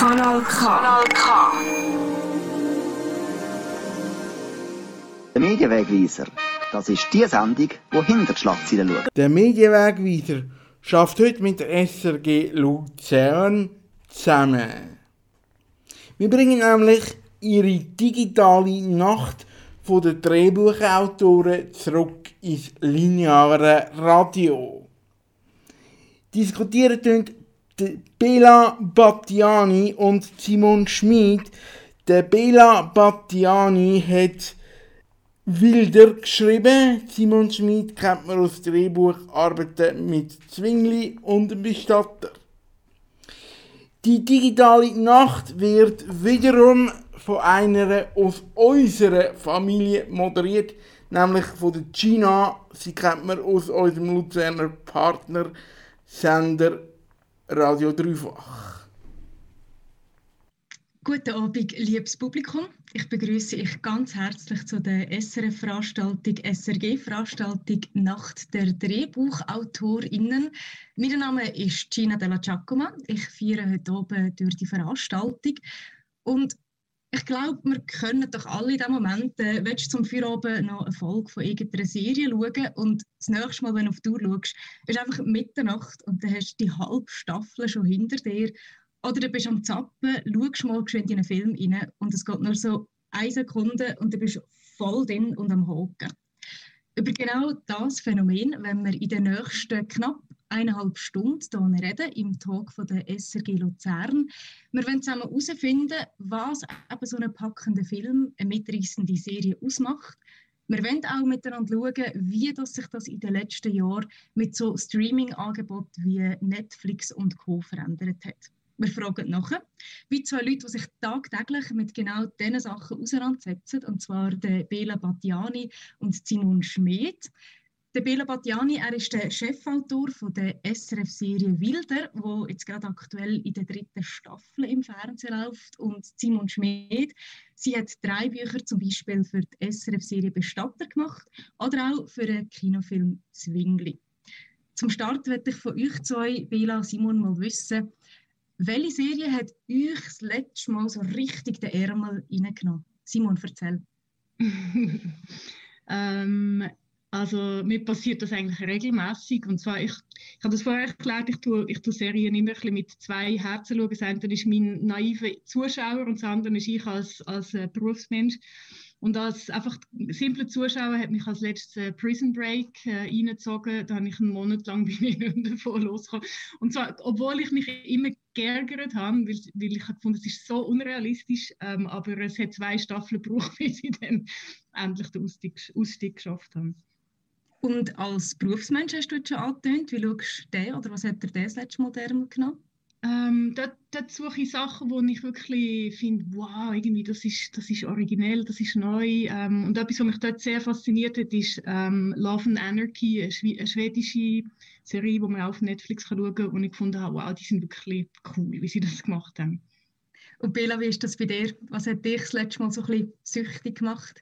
Kanal K. Kanal K. Der Medienwegweiser, das ist die Sendung, die hinter die Schlagzeilen schaut. Der Medienwegweiser schafft heute mit der SRG Luzern zusammen. Wir bringen nämlich ihre digitale Nacht von den Drehbuchautoren zurück ins lineare Radio. Diskutieren tun Bela Battiani und Simon Schmid. Der Bela Battiani hat Wilder geschrieben. Simon Schmid kennt man aus Drehbucharbeiten mit Zwingli und Bestatter. Die digitale Nacht wird wiederum von einer aus unserer Familie moderiert, nämlich von der Gina. Sie kennt man aus unserem Luzerner Partnersender Radio Dreifach. Guten Abend, liebes Publikum. Ich begrüße euch ganz herzlich zu der SRF-Veranstaltung SRG-Veranstaltung Nacht der DrehbuchautorInnen. Mein Name ist Gina Della Giacomo. Ich feiere heute oben durch die Veranstaltung. Und ich glaube, wir können doch alle in diesem Moment, äh, willst du zum Feierabend noch eine Folge von irgendeiner Serie schauen und das nächste Mal, wenn du auf die Uhr schaust, ist einfach Mitternacht und dann hast du die halbe Staffel schon hinter dir oder du bist am Zappen, schaust mal geschwind in einen Film rein und es geht nur so eine Sekunde und du bist voll drin und am Hocken. Über genau das Phänomen, wenn wir in den nächsten knapp eineinhalb Stunden hier reden, im Talk von der SRG Luzern. Wir wollen zusammen herausfinden, was eben so einen packenden Film, eine mitreißende Serie ausmacht. Wir wollen auch miteinander schauen, wie das sich das in den letzten Jahren mit so Streaming-Angeboten wie Netflix und Co. verändert hat. Wir fragen nachher, wie zwei Leute, die sich tagtäglich mit genau diesen Sachen auseinandersetzen, und zwar Bela Battiani und Simon Schmidt. Der Bela Battiani, er ist der Chefautor von der SRF-Serie Wilder, wo jetzt gerade aktuell in der dritten Staffel im Fernsehen läuft. Und Simon Schmid, sie hat drei Bücher zum Beispiel für die SRF-Serie Bestatter gemacht oder auch für den Kinofilm Zwingli. Zum Start möchte ich von euch zwei, Bela Simon, mal wissen, welche Serie hat euch das letzte Mal so richtig den Ärmel reingenommen? Simon, erzähl. ähm, also mir passiert das eigentlich regelmäßig und zwar ich, ich habe das vorher erklärt, ich tue, ich tue Serien immer ein mit zwei Herzen schauen. Das eine ist mein naiver Zuschauer und das andere ist ich als, als äh, Berufsmensch. Und als einfach simple Zuschauer hat mich als letztes äh, Prison Break äh, reingezogen. Da habe ich einen Monat lang bin ich nicht davon losgekommen. Und zwar, obwohl ich mich immer geärgert habe, weil, weil ich gefunden es ist so unrealistisch, ähm, aber es hat zwei Staffeln gebraucht, bis ich dann endlich den Ausstieg, Ausstieg geschafft habe. Und als Berufsmensch hast du jetzt schon angetönt, wie schaust du den oder was hat dir das letzte Mal der genommen? Ähm, dort, dort suche ich Sachen, wo ich wirklich finde, wow, irgendwie das ist, das ist originell, das ist neu. Ähm, und etwas, was mich dort sehr fasziniert hat, ist ähm, Love and Anarchy, eine, eine, schwedische Serie, die man auf Netflix kann schauen kann. Und ich fand, wow, die sind wirklich cool, wie sie das gemacht haben. Und Bela, wie ist das bei dir? Was hat dich das letzte Mal so ein bisschen süchtig gemacht?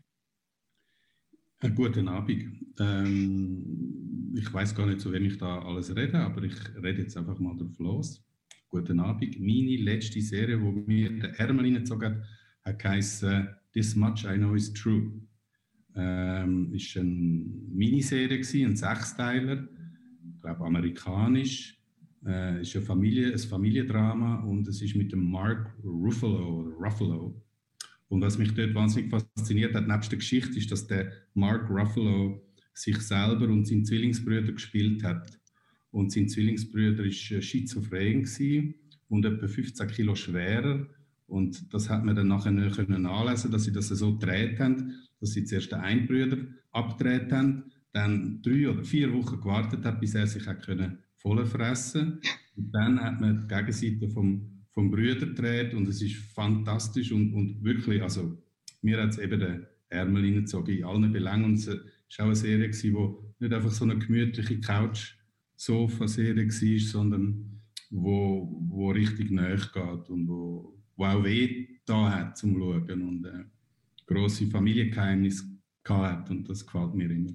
Guten Abend. Ähm, ich weiß gar nicht, zu wem ich da alles rede, aber ich rede jetzt einfach mal drauf los. Guten Abend. Meine letzte Serie, die mir der Ärmel reingezogen hat, heisst This Much I Know Is True. Ähm, ist eine Miniserie, ein Sechsteiler, ich glaube amerikanisch. Äh, ist eine Familie, ein Familiendrama und es ist mit dem Mark Ruffalo, Ruffalo und was mich dort wahnsinnig fasziniert hat, nebst der Geschichte, ist, dass der Mark Ruffalo sich selber und seinen Zwillingsbrüder gespielt hat. Und sein Zwillingsbrüder war schizophren und etwa 15 Kilo schwerer. Und das hat man dann nachher können nachlesen, dass sie das so gedreht haben, dass sie zuerst den einen Brüder abgedreht haben, dann drei oder vier Wochen gewartet hat, bis er sich hat können voll fressen. Und dann hat man die Gegenseite vom vom Brüder dreht und es ist fantastisch und, und wirklich, also mir hat es eben den Ärmel reingezogen in allen Belangen und es war auch eine Serie, die nicht einfach so eine gemütliche Couch-Sofa-Serie war, sondern wo, wo richtig nahe geht und wo, wo auch weh da hat zum Schauen und äh, grosse Familiengeheimnisse hat und das gefällt mir immer.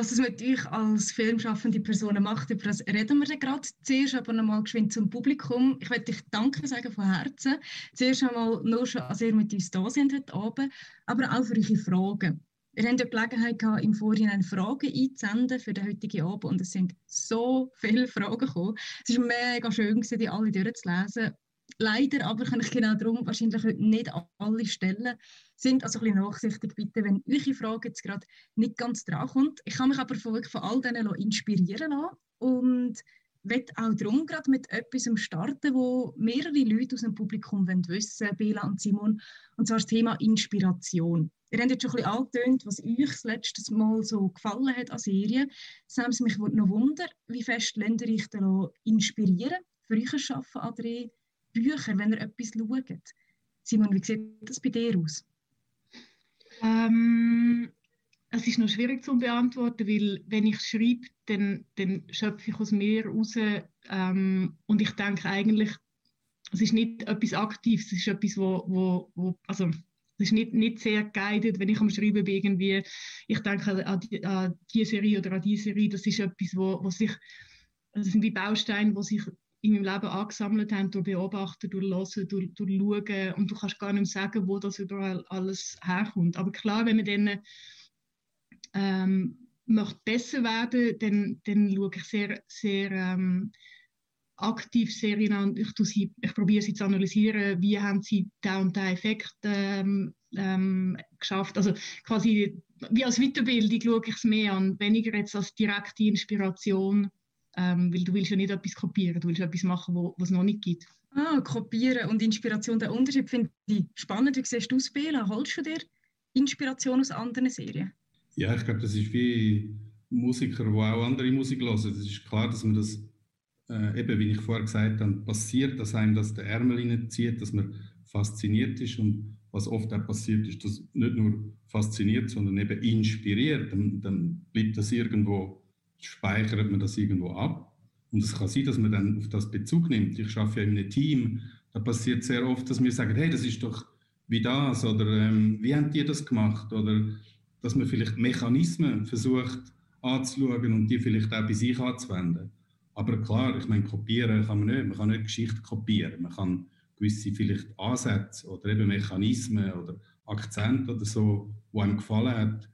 Was es mit euch als filmschaffende Personen macht, über das reden wir gerade. Zuerst aber nochmal geschwind zum Publikum. Ich möchte dich Danke sagen von Herzen. Zuerst einmal nur schon, als ihr mit uns da sind heute Abend, aber auch für eure Fragen. Wir haben die Gelegenheit gehabt, im Vorhinein Fragen einzusenden für den heutigen Abend und es sind so viele Fragen gekommen. Es war mega schön, die alle durchzulesen. Leider aber kann ich genau darum wahrscheinlich heute nicht alle stellen. Sind also ein bisschen nachsichtig bitte, wenn eure Frage jetzt gerade nicht ganz dran kommt. Ich kann mich aber von, von all denen inspirieren lassen und möchte auch darum gerade mit etwas starten, wo mehrere Leute aus dem Publikum wissen Bela und Simon, und zwar das Thema Inspiration. Ihr habt jetzt schon ein bisschen angetönt, was euch das letzte Mal so gefallen hat an Serien. Sam, mich würde noch wundern, wie fest lernt ihr euch inspirieren für euch Arbeiten an drei Büchern, wenn ihr etwas schaut? Simon, wie sieht das bei dir aus? Ähm, es ist noch schwierig zu beantworten, weil wenn ich schreibe, dann, dann schöpfe ich aus mir raus ähm, und ich denke eigentlich, es ist nicht etwas Aktives, es ist etwas, wo, wo, wo also es ist nicht, nicht sehr guided, wenn ich am Schreiben bin, irgendwie, ich denke an die, an die Serie oder an diese Serie, das ist etwas, wo, wo sich, das sind wie Bausteine, die sich in meinem Leben angesammelt haben, durch Beobachten, durch Hören, durch, durch Schauen und du kannst gar nicht mehr sagen, wo das überall alles herkommt. Aber klar, wenn man dann ähm, möchte besser werden, dann, dann schaue ich sehr, sehr ähm, aktiv Serien an. Ich, sie, ich probiere sie zu analysieren, wie haben sie den und den Effekt ähm, ähm, geschafft. Also quasi wie als Weiterbildung schaue ich es mehr an, weniger jetzt als direkte Inspiration, ähm, weil du willst ja nicht etwas kopieren, du willst etwas machen, wo, was es noch nicht gibt. Ah, kopieren und Inspiration, der Unterschied finde ich spannend. Wie siehst du es, Bela? Holst du dir Inspiration aus anderen Serien? Ja, ich glaube, das ist wie Musiker, die auch andere Musik hören. Es ist klar, dass man das äh, eben, wie ich vorher gesagt habe, passiert, dass einem das der Ärmel hineinzieht, dass man fasziniert ist und was oft auch passiert ist, dass nicht nur fasziniert, sondern eben inspiriert, dann, dann bleibt das irgendwo, speichert man das irgendwo ab. Und es kann sein, dass man dann auf das Bezug nimmt. Ich arbeite ja in einem Team, da passiert sehr oft, dass wir sagen, hey, das ist doch wie das oder ähm, wie haben die das gemacht oder dass man vielleicht Mechanismen versucht anzuschauen und die vielleicht auch bei sich anzuwenden. Aber klar, ich meine, kopieren kann man nicht. Man kann nicht Geschichte kopieren. Man kann gewisse vielleicht Ansätze oder eben Mechanismen oder Akzente oder so, die einem gefallen hat,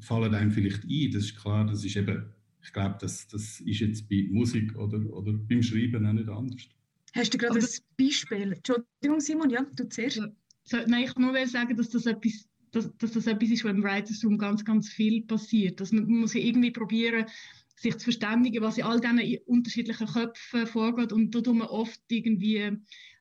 fallen einem vielleicht ein. Das ist klar, das ist eben, ich glaube, das, das ist jetzt bei Musik oder, oder beim Schreiben auch nicht anders. Hast du gerade ein Beispiel? Entschuldigung, Simon, ja, du zuerst. So, nein, ich nur sagen, dass das etwas dass, dass das etwas ist, wo im Writers Room ganz, ganz viel passiert. Dass man, man muss ja irgendwie probieren, sich zu verständigen, was in all diesen unterschiedlichen Köpfen vorgeht. Und da tun wir oft irgendwie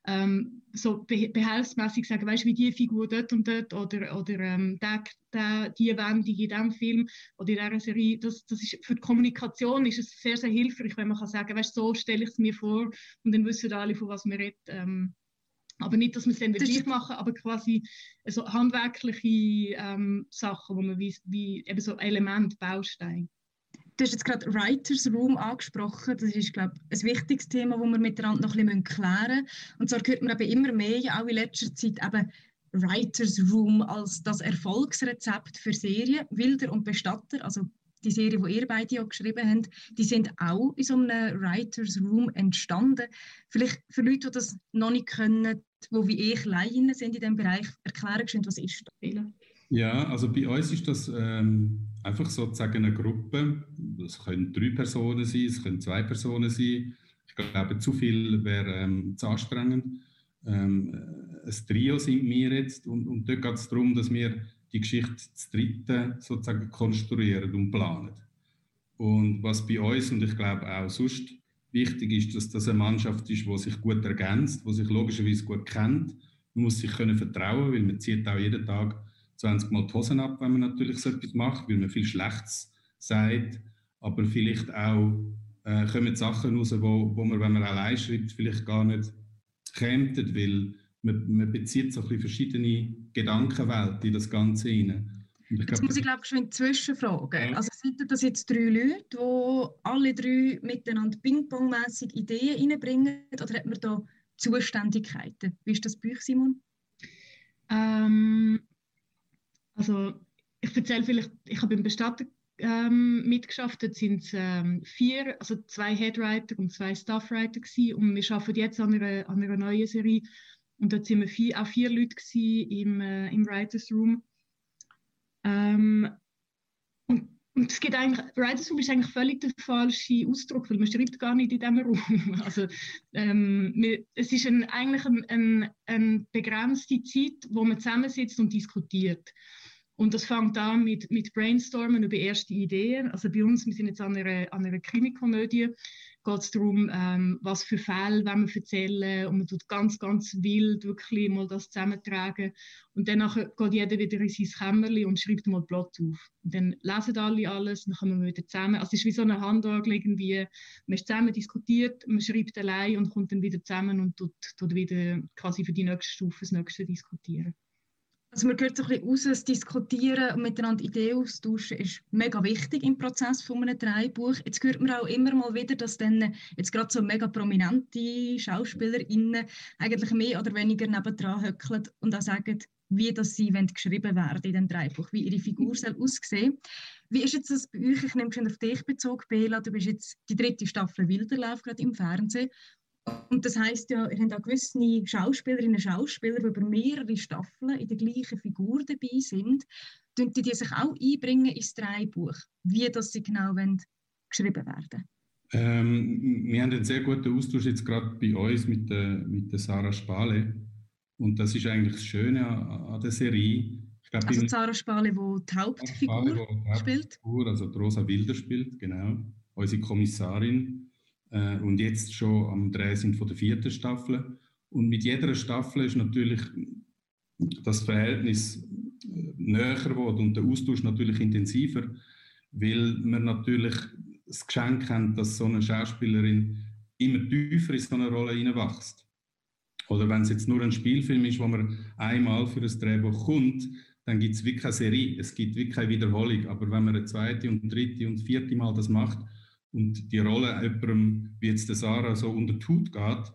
ähm, so behelfsmäßig sagen, weißt du, wie die Figur dort und dort oder, oder ähm, der, der, die Wendung in diesem Film oder in dieser Serie. Das, das ist, für die Kommunikation ist es sehr, sehr hilfreich, wenn man kann sagen, weißt so stelle ich es mir vor und dann wissen alle, von was wir reden. Ähm, aber nicht, dass wir es dann wirklich machen, aber quasi so handwerkliche ähm, Sachen, wo man wie, wie eben so Element, Baustein. Du hast jetzt gerade Writers Room angesprochen. Das ist, glaube ich, ein wichtiges Thema, das wir miteinander noch ein bisschen klären müssen. Und zwar hört man eben immer mehr, auch in letzter Zeit, eben Writers Room als das Erfolgsrezept für Serien. Wilder und Bestatter, also die Serie, die ihr beide ja geschrieben habt, die sind auch in so einem Writers Room entstanden. Vielleicht für Leute, die das noch nicht können, die wie ich Laien sind in diesem Bereich, erklären können, was ist das? Ja, also bei uns ist das ähm, einfach sozusagen eine Gruppe. Es können drei Personen sein, es können zwei Personen sein. Ich glaube, zu viel wäre ähm, zu anstrengend. Ähm, ein Trio sind wir jetzt und, und dort geht es darum, dass wir die Geschichte zu dritten sozusagen konstruieren und planen. Und was bei uns und ich glaube auch sonst wichtig ist, dass das eine Mannschaft ist, die sich gut ergänzt, die sich logischerweise gut kennt. Man muss sich können vertrauen, weil man zieht auch jeden Tag 20 Mal die Hosen ab, wenn man natürlich so etwas macht, weil man viel Schlechtes sagt, aber vielleicht auch äh, kommen Sachen raus, wo, wo man, wenn man allein schreibt, vielleicht gar nicht käme, weil man, man bezieht so ein bisschen verschiedene Gedankenwelten in das Ganze hinein. Jetzt glaub, muss ich glaube ich zwischenfragen. Ja. Also sind das jetzt drei Leute, die alle drei miteinander Ping-Pong-mässig Ideen reinbringen oder hat man da Zuständigkeiten? Wie ist das bei euch, Simon? Ähm, also ich erzähle vielleicht, ich habe beim Bestatter ähm, mitgeschafft. Dort sind ähm, vier, also zwei Headwriter und zwei Staffwriter gewesen. und wir arbeiten jetzt an einer, an einer neuen Serie und dort sind wir vier, auch vier Leute im, äh, im Writers Room. Ähm, und, und es geht eigentlich, Writers Room ist eigentlich völlig der falsche Ausdruck, weil man schreibt gar nicht in diesem Raum. Also, ähm, wir, es ist ein, eigentlich eine ein, ein begrenzte Zeit, wo man zusammensitzt und diskutiert. Und das fängt an mit, mit Brainstormen über erste Ideen. Also bei uns, wir sind jetzt an einer, an einer Krimikomödie, geht es darum, ähm, was für Fälle wollen wir erzählen und man tut ganz, ganz wild wirklich mal das zusammentragen und dann geht jeder wieder in sein Kämmerchen und schreibt mal Plot auf. Und dann lesen alle alles, dann kommen wir wieder zusammen. Also es ist wie so eine Handorgel irgendwie, man ist zusammen diskutiert, man schreibt allein und kommt dann wieder zusammen und tut, tut wieder quasi für die nächste Stufe das nächste diskutieren. Also man hört so ein bisschen raus, das Diskutieren und miteinander Ideen austauschen ist mega wichtig im Prozess von einem Drehbuch. Jetzt hört man auch immer mal wieder, dass dann jetzt gerade so mega prominente SchauspielerInnen eigentlich mehr oder weniger nebendran höckeln und auch sagen, wie das sie wollen, geschrieben werden in dem Drehbuch, wie ihre Figur soll aussehen. Wie ist jetzt das bei euch? Ich nehme schon auf dich bezogen, Bela. Du bist jetzt die dritte Staffel Wilderlauf gerade im Fernsehen und das heißt ja, ihr habt auch gewisse Schauspielerinnen und Schauspieler, die über mehrere Staffeln in der gleichen Figur dabei sind, tun die sich auch einbringen ins Drehbuch, wie das sie genau wollen, geschrieben werden. Ähm, wir haben einen sehr guten Austausch jetzt gerade bei uns mit der, mit der Sarah Spale. Und das ist eigentlich das Schöne an, der Serie. Ich glaub, also Sarah Spale, die die Hauptfigur Spale, die spielt. Hauptfigur, also die Rosa Wilder spielt, genau. Unsere Kommissarin äh, und jetzt schon am Dreh sind von der vierten Staffel. Und mit jeder Staffel ist natürlich das Verhältnis äh, näher geworden und der Austausch natürlich intensiver, weil man natürlich das Geschenk hat, dass so eine Schauspielerin immer tiefer in so eine Rolle hineinwächst. Oder wenn es jetzt nur ein Spielfilm ist, wo man einmal für das Drehbuch kommt, dann gibt es wirklich keine Serie, es gibt wirklich keine Wiederholung. Aber wenn man eine zweite und dritte und vierte Mal das macht, und die Rolle jemandem, wie jetzt der Sarah, so unter die Haut geht,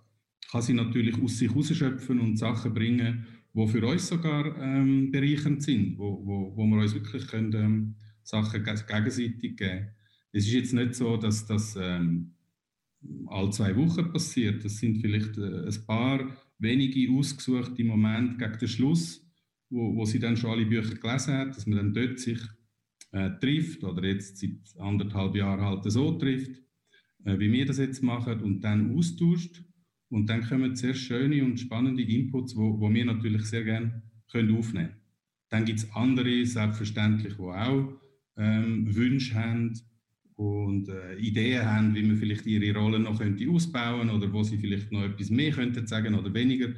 kann sie natürlich aus sich herausschöpfen und Sachen bringen, die für uns sogar ähm, bereichernd sind, wo, wo, wo wir uns wirklich können, ähm, Sachen gegenseitig geben Es ist jetzt nicht so, dass das ähm, alle zwei Wochen passiert. Das sind vielleicht äh, ein paar wenige ausgesuchte Momente gegen den Schluss, wo, wo sie dann schon alle Bücher gelesen hat, dass man dann dort sich äh, trifft oder jetzt seit anderthalb Jahren halt so trifft, äh, wie wir das jetzt machen und dann austauscht. Und dann kommen sehr schöne und spannende Inputs, wo, wo wir natürlich sehr gerne können aufnehmen können. Dann gibt es andere, selbstverständlich, die auch ähm, Wünsche haben und äh, Ideen haben, wie man vielleicht ihre Rolle noch könnte ausbauen oder wo sie vielleicht noch etwas mehr könnten sagen oder weniger.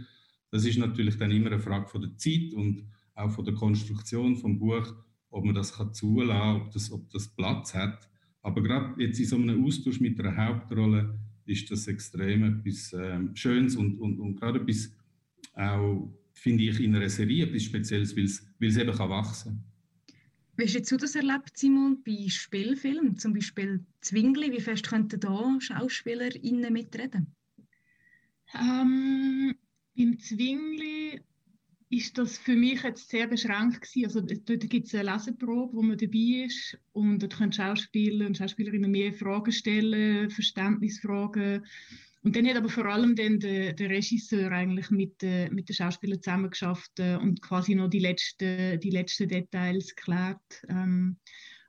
Das ist natürlich dann immer eine Frage von der Zeit und auch von der Konstruktion vom Buch ob man das kann zulassen ob das, ob das Platz hat. Aber gerade jetzt in so einem Austausch mit einer Hauptrolle ist das extrem etwas ähm, Schönes und, und, und gerade etwas auch, finde ich, in einer Serie etwas Spezielles, weil es eben kann wachsen kann. Wie hast du das erlebt, Simon, bei Spielfilmen, zum Beispiel Zwingli? Wie fest könnten da SchauspielerInnen mitreden? Ähm, beim Zwingli ist das für mich jetzt sehr beschränkt gewesen. Also dort gibt es eine Leseprobe, wo man dabei ist und dort können Schauspieler und Schauspielerinnen mehr Fragen stellen, Verständnisfragen. Und dann hat aber vor allem dann der, der Regisseur eigentlich mit, äh, mit den Schauspielern zusammengeschafft äh, und quasi noch die letzten, die letzten Details geklärt. Ähm,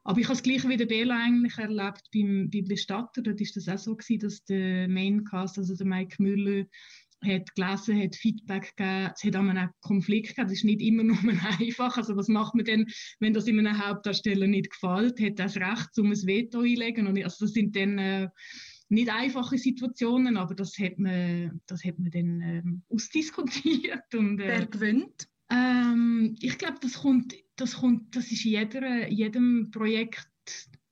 aber ich habe es gleich wie der Bela eigentlich erlebt beim, beim Bestatter. Dort ist das auch so gewesen, dass der Maincast, also der Mike Müller, hat gelesen, hat Feedback gegeben, es hat auch einen Konflikt gegeben, das ist nicht immer nur einfach, also was macht man denn, wenn das in einem Hauptdarsteller nicht gefällt, hat das Recht, um ein Veto einzulegen, und also das sind dann äh, nicht einfache Situationen, aber das hat man, das hat man dann ähm, ausdiskutiert. Und, äh, Wer gewinnt? Ähm, ich glaube, das kommt, das kommt, das ist in jeder, jedem Projekt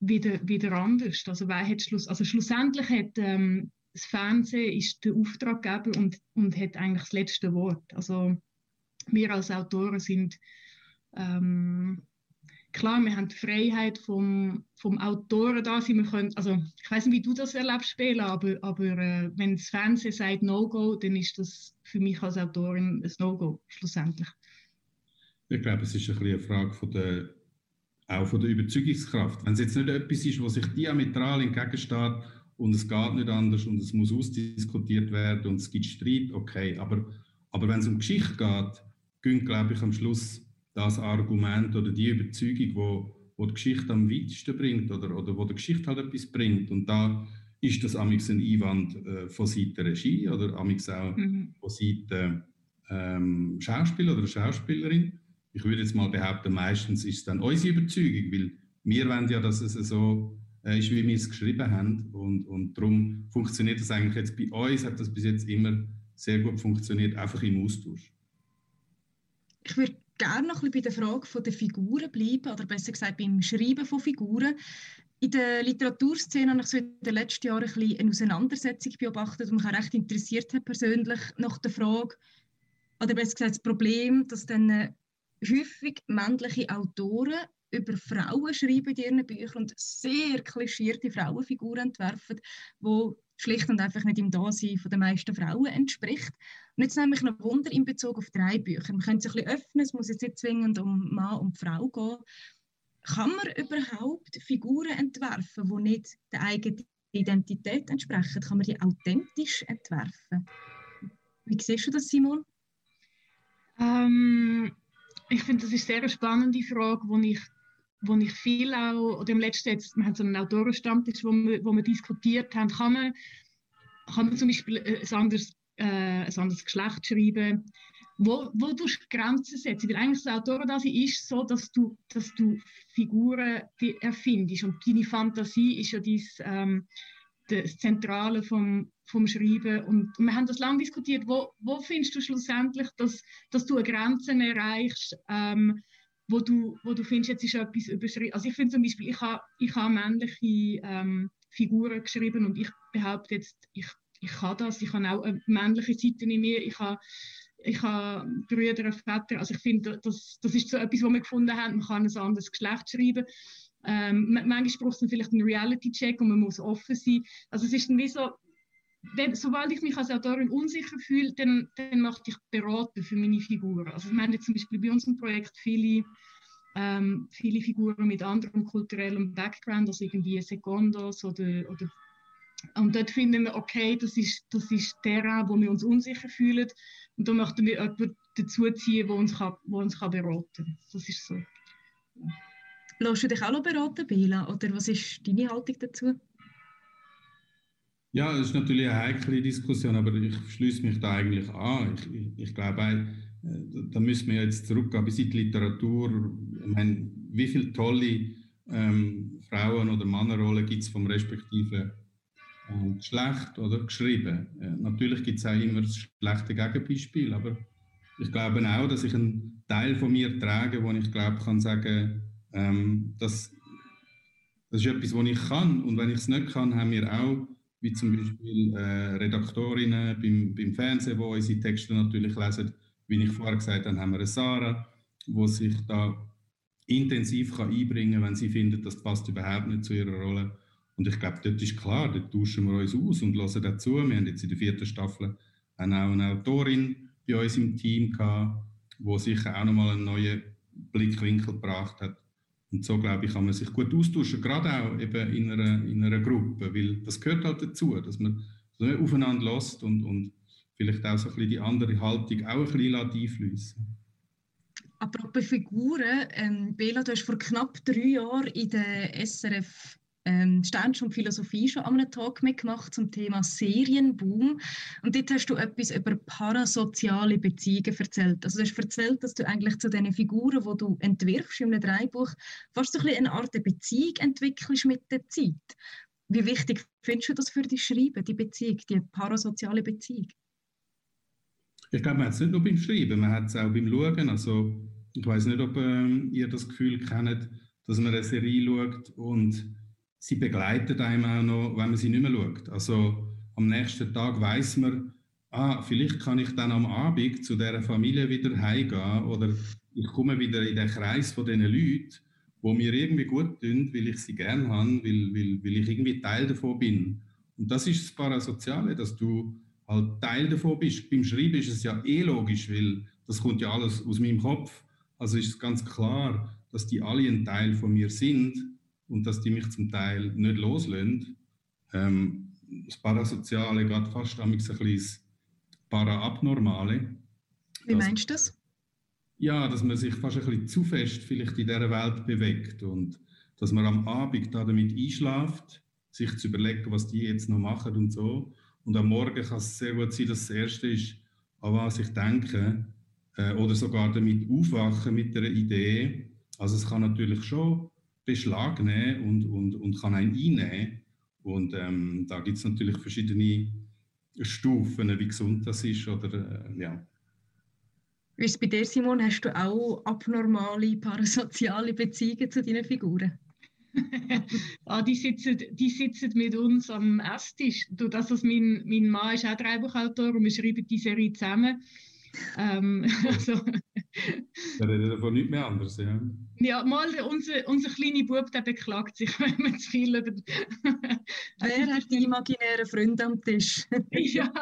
wieder, wieder anders. Also, wer hat Schluss, also schlussendlich hat ähm, das Fernsehen ist der Auftraggeber und, und hat eigentlich das letzte Wort. Also wir als Autoren sind ähm, klar, wir haben die Freiheit vom, vom Autoren da. Wir können, also ich weiß nicht, wie du das erlebst, Bela, aber, aber äh, wenn das Fernsehen sagt No-Go, dann ist das für mich als Autorin ein No-Go, schlussendlich. Ich glaube, es ist ein eine Frage von der auch von der Überzeugungskraft. Wenn es jetzt nicht etwas ist, was sich diametral entgegensteht und es geht nicht anders und es muss ausdiskutiert werden und es gibt Streit, okay. Aber, aber wenn es um Geschichte geht, gehen, glaube ich, am Schluss das Argument oder die Überzeugung, wo, wo die Geschichte am weitesten bringt oder, oder wo die Geschichte halt etwas bringt. Und da ist das amix ein Einwand äh, von Seiten Regie oder amix auch mhm. von Seiten ähm, Schauspieler oder Schauspielerin ich würde jetzt mal behaupten, meistens ist es dann unsere Überzeugung, weil wir wollen ja, dass es so äh, ist, wie wir es geschrieben haben. Und, und darum funktioniert das eigentlich jetzt bei uns, hat das bis jetzt immer sehr gut funktioniert, einfach im Austausch. Ich würde gerne noch ein bisschen bei der Frage der Figuren bleiben, oder besser gesagt beim Schreiben von Figuren. In der Literaturszene habe ich so in den letzten Jahren ein bisschen eine Auseinandersetzung beobachtet und mich auch recht interessiert hat persönlich nach der Frage, oder besser gesagt das Problem, dass dann äh, häufig männliche Autoren über Frauen schreiben in ihren Büchern und sehr klischierte Frauenfiguren entwerfen, wo schlicht und einfach nicht im Dasein der meisten Frauen entspricht. Und jetzt nehme ich noch Wunder in Bezug auf drei Bücher. Man könnte sich ein bisschen öffnen, es muss jetzt nicht zwingend um Mann und Frau gehen. Kann man überhaupt Figuren entwerfen, die nicht der eigenen Identität entsprechen? Kann man die authentisch entwerfen? Wie siehst du das, Simon? Ähm, ich finde, das ist eine sehr spannende Frage, wo ich, wo ich viel auch, oder im letzten jetzt, wir haben so einen Autorenstammtisch, wo wir, wo wir diskutiert haben, kann man, kann man zum Beispiel ein anderes, äh, ein anderes Geschlecht schreiben, wo, wo du Grenzen setzen, weil eigentlich das Autoren da ist so, dass du, dass du Figuren erfindest. Und deine Fantasie ist ja dies, ähm, das Zentrale vom, vom Schreiben. Und wir haben das lange diskutiert, wo, wo findest du schlussendlich, dass, dass du eine Grenze erreichst, ähm, wo, du, wo du findest, jetzt ist etwas überschritten. Also ich finde zum Beispiel, ich habe ich ha männliche ähm, Figuren geschrieben und ich behaupte jetzt, ich, ich kann das, ich habe auch eine männliche Seite in mir, ich habe ich habe Brüder, Väter, also ich finde, das, das ist so etwas, was wir gefunden haben, man kann ein anderes Geschlecht schreiben. Ähm, manchmal braucht es vielleicht einen Reality-Check und man muss offen sein. Also es ist dann wie so, wenn, sobald ich mich als Autorin unsicher fühle, dann, dann mache ich Beraten für meine Figuren. Also wir haben zum Beispiel bei unserem Projekt viele, ähm, viele Figuren mit anderem kulturellem Background, also irgendwie Secondos oder, oder und dort finden wir, okay, das ist, das ist der Raum, wo wir uns unsicher fühlen und da möchten wir jemanden dazuziehen, der uns, kann, wo uns kann beraten kann. Das ist so. Lässt du dich auch noch beraten, Bela? Oder was ist deine Haltung dazu? Ja, das ist natürlich eine heikle Diskussion, aber ich schließe mich da eigentlich an. Ich, ich, ich glaube, äh, da müssen wir jetzt zurückgehen bis in die Literatur. Ich meine, wie viele tolle ähm, Frauen- oder Männerrollen gibt es vom respektiven äh, Geschlecht oder geschrieben? Äh, natürlich gibt es auch immer das schlechte Gegenbeispiel, aber ich glaube auch, dass ich einen Teil von mir trage, wo ich glaube, kann sagen, ähm, das, das ist etwas, was ich kann. Und wenn ich es nicht kann, haben wir auch, wie zum Beispiel äh, Redaktorinnen beim, beim Fernsehen, die unsere Texte natürlich lesen. Wie ich vorher gesagt habe, haben wir eine Sarah, die sich da intensiv kann einbringen kann, wenn sie findet, das passt überhaupt nicht zu ihrer Rolle. Und ich glaube, dort ist klar, dort tauschen wir uns aus und hören dazu. Wir haben jetzt in der vierten Staffel auch eine Autorin bei uns im Team gehabt, die sicher auch nochmal einen neuen Blickwinkel gebracht hat. Und so, glaube ich, kann man sich gut austauschen, gerade auch eben in einer, in einer Gruppe, weil das gehört halt dazu, dass man, dass man aufeinander lässt und, und vielleicht auch so ein bisschen die andere Haltung auch ein bisschen einfließen Apropos Figuren, ähm, Bela, du hast vor knapp drei Jahren in der SRF ähm, Sternstunde Philosophie schon an einem Talk mitgemacht zum Thema Serienboom. Und dort hast du etwas über parasoziale Beziehungen erzählt. Also du hast erzählt, dass du eigentlich zu diesen Figuren, die du entwirfst in einem Dreibuch, fast so ein bisschen eine Art Beziehung entwickelst mit der Zeit. Wie wichtig findest du das für dich Schreiben, die Beziehung, die parasoziale Beziehung? Ich glaube, man hat es nicht nur beim Schreiben, man hat es auch beim Schauen. Also, ich weiß nicht, ob ähm, ihr das Gefühl kennt, dass man eine Serie schaut und sie begleitet einem auch noch, wenn man sie nicht mehr schaut. Also am nächsten Tag weiß man, ah, vielleicht kann ich dann am Abend zu dieser Familie wieder heimgehen oder ich komme wieder in den Kreis von diesen Leuten, wo mir irgendwie gut tun, weil ich sie gerne habe, weil, weil, weil ich irgendwie Teil davon bin. Und das ist das Parasoziale, dass du halt Teil davon bist. Beim Schreiben ist es ja eh logisch, weil das kommt ja alles aus meinem Kopf. Also ist es ganz klar, dass die alle ein Teil von mir sind und dass die mich zum Teil nicht loslösen. Ähm, das Parasoziale geht fast ein bisschen ins Paraabnormale. Wie meinst du das? Ja, dass man sich fast ein bisschen zu fest vielleicht in dieser Welt bewegt und dass man am Abend da damit einschläft, sich zu überlegen, was die jetzt noch machen und so. Und am Morgen kann es sehr gut sein, dass das Erste ist, an was ich denke, äh, oder sogar damit aufwachen mit der Idee. Also es kann natürlich schon Beschlag nehmen und, und, und kann einen einnehmen. Und ähm, da gibt es natürlich verschiedene Stufen, wie gesund das ist. Oder, äh, ja. Wie ist es bei dir, Simon? Hast du auch abnormale parasoziale Beziehungen zu deinen Figuren? ah, die, sitzen, die sitzen mit uns am Esstisch. Durch das, dass mein, mein Mann ist auch Drehbuchautor und wir schreiben die Serie zusammen. Ähm, also, Wir reden davon nicht mehr anders, ja. Ja, mal unser, unser kleiner Bub, der beklagt sich, wenn man zu viel über... Wer hat die imaginären Freunde am Tisch? ja,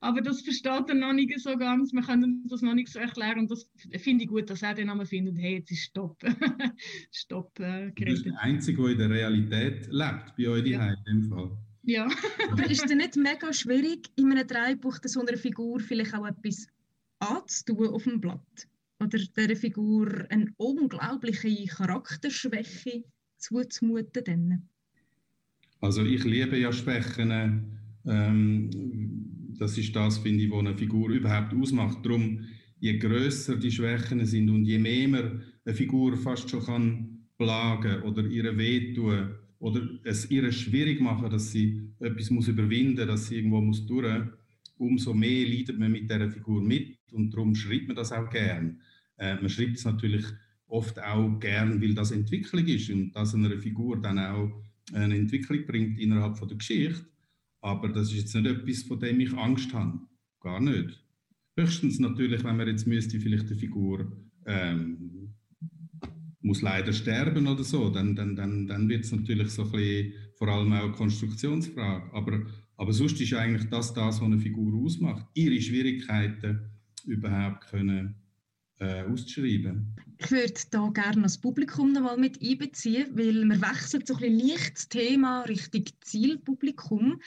aber das versteht er noch nicht so ganz. Wir können das noch nicht so erklären. Und das finde ich gut, dass er den Namen findet, hey, jetzt ist Stopp. Stopp äh, Du bist der Einzige, der in der Realität lebt, bei euch ja. in dem Fall. Ja. aber ist es nicht mega schwierig, in einem Dreibuch so einer Figur vielleicht auch etwas anzutun auf dem Blatt? oder dieser Figur eine unglaubliche Charakterschwäche zuzumuten? Dann? Also ich liebe ja Schwächen. Ähm, das ist das, finde ich, was eine Figur überhaupt ausmacht. Darum, je größer die Schwächen sind und je mehr man eine Figur fast schon kann plagen oder ihr wehtun oder es ihr schwierig machen, dass sie etwas muss überwinden, dass sie irgendwo muss durch, umso mehr leidet man mit der Figur mit und darum schreibt man das auch gern. Äh, man schreibt es natürlich oft auch gern, weil das Entwicklung ist und dass einer Figur dann auch eine Entwicklung bringt innerhalb von der Geschichte. Aber das ist jetzt nicht etwas, von dem ich Angst habe. Gar nicht. Höchstens natürlich, wenn man jetzt müsste, vielleicht eine Figur ähm, muss leider sterben oder so, dann, dann, dann, dann wird es natürlich so ein bisschen, vor allem auch eine Konstruktionsfrage. Aber, aber sonst ist eigentlich das, das, was eine Figur ausmacht. Ihre Schwierigkeiten überhaupt können äh, auszuschreiben. Ich würde da gerne das Publikum noch mal mit einbeziehen, weil wir wechseln so ein bisschen leicht das Thema Richtung Zielpublikum.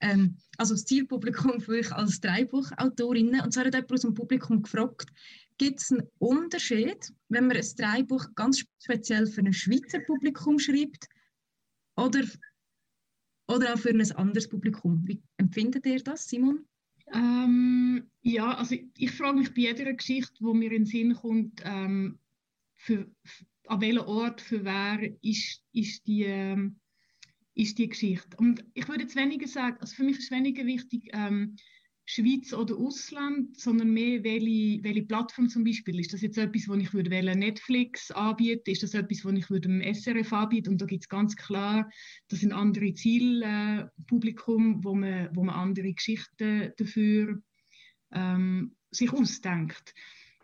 Ähm, also das Zielpublikum für euch als Dreibuchautorinnen. Und zwar hat jemand aus dem Publikum gefragt, gibt es einen Unterschied, wenn man ein Dreibuch ganz speziell für ein Schweizer Publikum schreibt oder, oder auch für ein anderes Publikum? Wie empfindet ihr das, Simon? Ähm, ja, also ich, ich frage mich bei jeder Geschichte, wo mir in den Sinn kommt, ähm, für, an welchem Ort, für wer ist, ist, die, ähm, ist die Geschichte. Und ich würde jetzt weniger sagen, also für mich ist weniger wichtig, ähm, Schweiz oder Ausland, sondern mehr, welche, welche Plattform zum Beispiel. Ist das jetzt etwas, wo ich würde Netflix anbieten? Ist das etwas, wo ich würde dem SRF anbieten? Und da gibt es ganz klar, das sind andere Zielpublikum, äh, wo, man, wo man andere Geschichten dafür ähm, sich ausdenkt.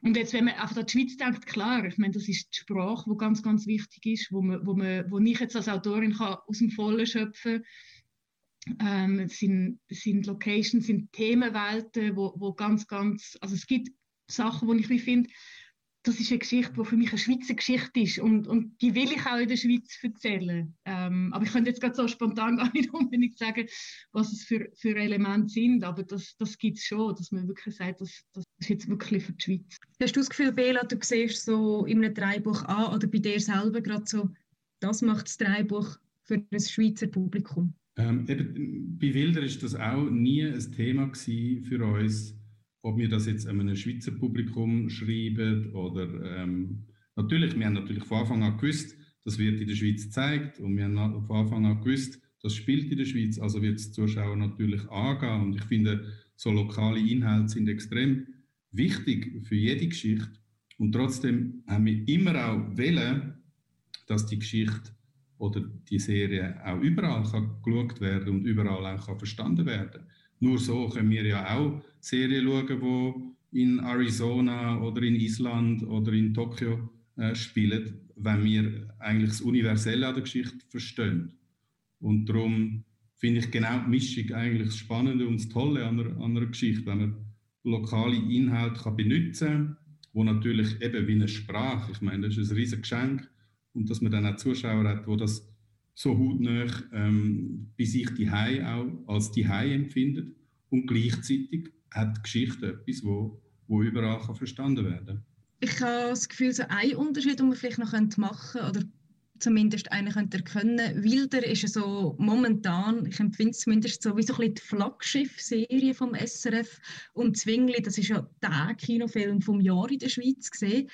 Und jetzt, wenn man an die Schweiz denkt, klar, ich meine, das ist die Sprache, die ganz, ganz wichtig ist, wo, man, wo, man, wo ich jetzt als Autorin kann aus dem Vollen schöpfen kann ähm, sind, sind Locations, sind Themenwelten, wo, wo ganz, ganz, also es gibt Sachen, wo ich finde, das ist eine Geschichte, die für mich eine Schweizer Geschichte ist und, und die will ich auch in der Schweiz erzählen. Ähm, aber ich könnte jetzt gerade so spontan gar nicht unbedingt sagen, was es für, für Elemente sind, aber das, das gibt es schon, dass man wirklich sagt, das, das ist jetzt wirklich für die Schweiz. Hast du das Gefühl, Bela, du siehst so in einem Dreibuch an oder bei dir selber gerade so, das macht das Dreibuch für das Schweizer Publikum? Ähm, eben, bei Wilder ist das auch nie ein Thema für uns, ob wir das jetzt einem Schweizer Publikum schreiben oder ähm, natürlich, wir haben natürlich von Anfang an gewusst, das wird in der Schweiz gezeigt und wir haben von Anfang an gewusst, das spielt in der Schweiz, also wird es Zuschauer natürlich angehen und ich finde, so lokale Inhalte sind extrem wichtig für jede Geschichte und trotzdem haben wir immer auch wählen, dass die Geschichte oder die Serie auch überall kann geschaut werden und überall auch kann verstanden werden. Nur so können wir ja auch Serien schauen, die in Arizona oder in Island oder in Tokio äh, spielen, wenn wir eigentlich das Universelle an der Geschichte verstehen. Und darum finde ich genau die Mischung eigentlich das Spannende und das Tolle an einer, an einer Geschichte, wenn man lokale Inhalte kann benutzen kann, wo natürlich eben wie eine Sprache, ich meine, das ist ein riesiges Geschenk und dass man dann auch Zuschauer hat, wo das so hautnah ähm, bei sich die auch als die empfindet und gleichzeitig hat die Geschichte etwas, wo, wo überall kann verstanden werden Ich habe das Gefühl, so ein Unterschied, den man vielleicht noch machen könnte, oder zumindest einen könnte erkennen. Wilder ist so momentan, ich empfinde es zumindest so wie so ein die Flaggschiff-Serie vom SRF und Zwingli, das ist ja der Kinofilm vom Jahr in der Schweiz gesehen.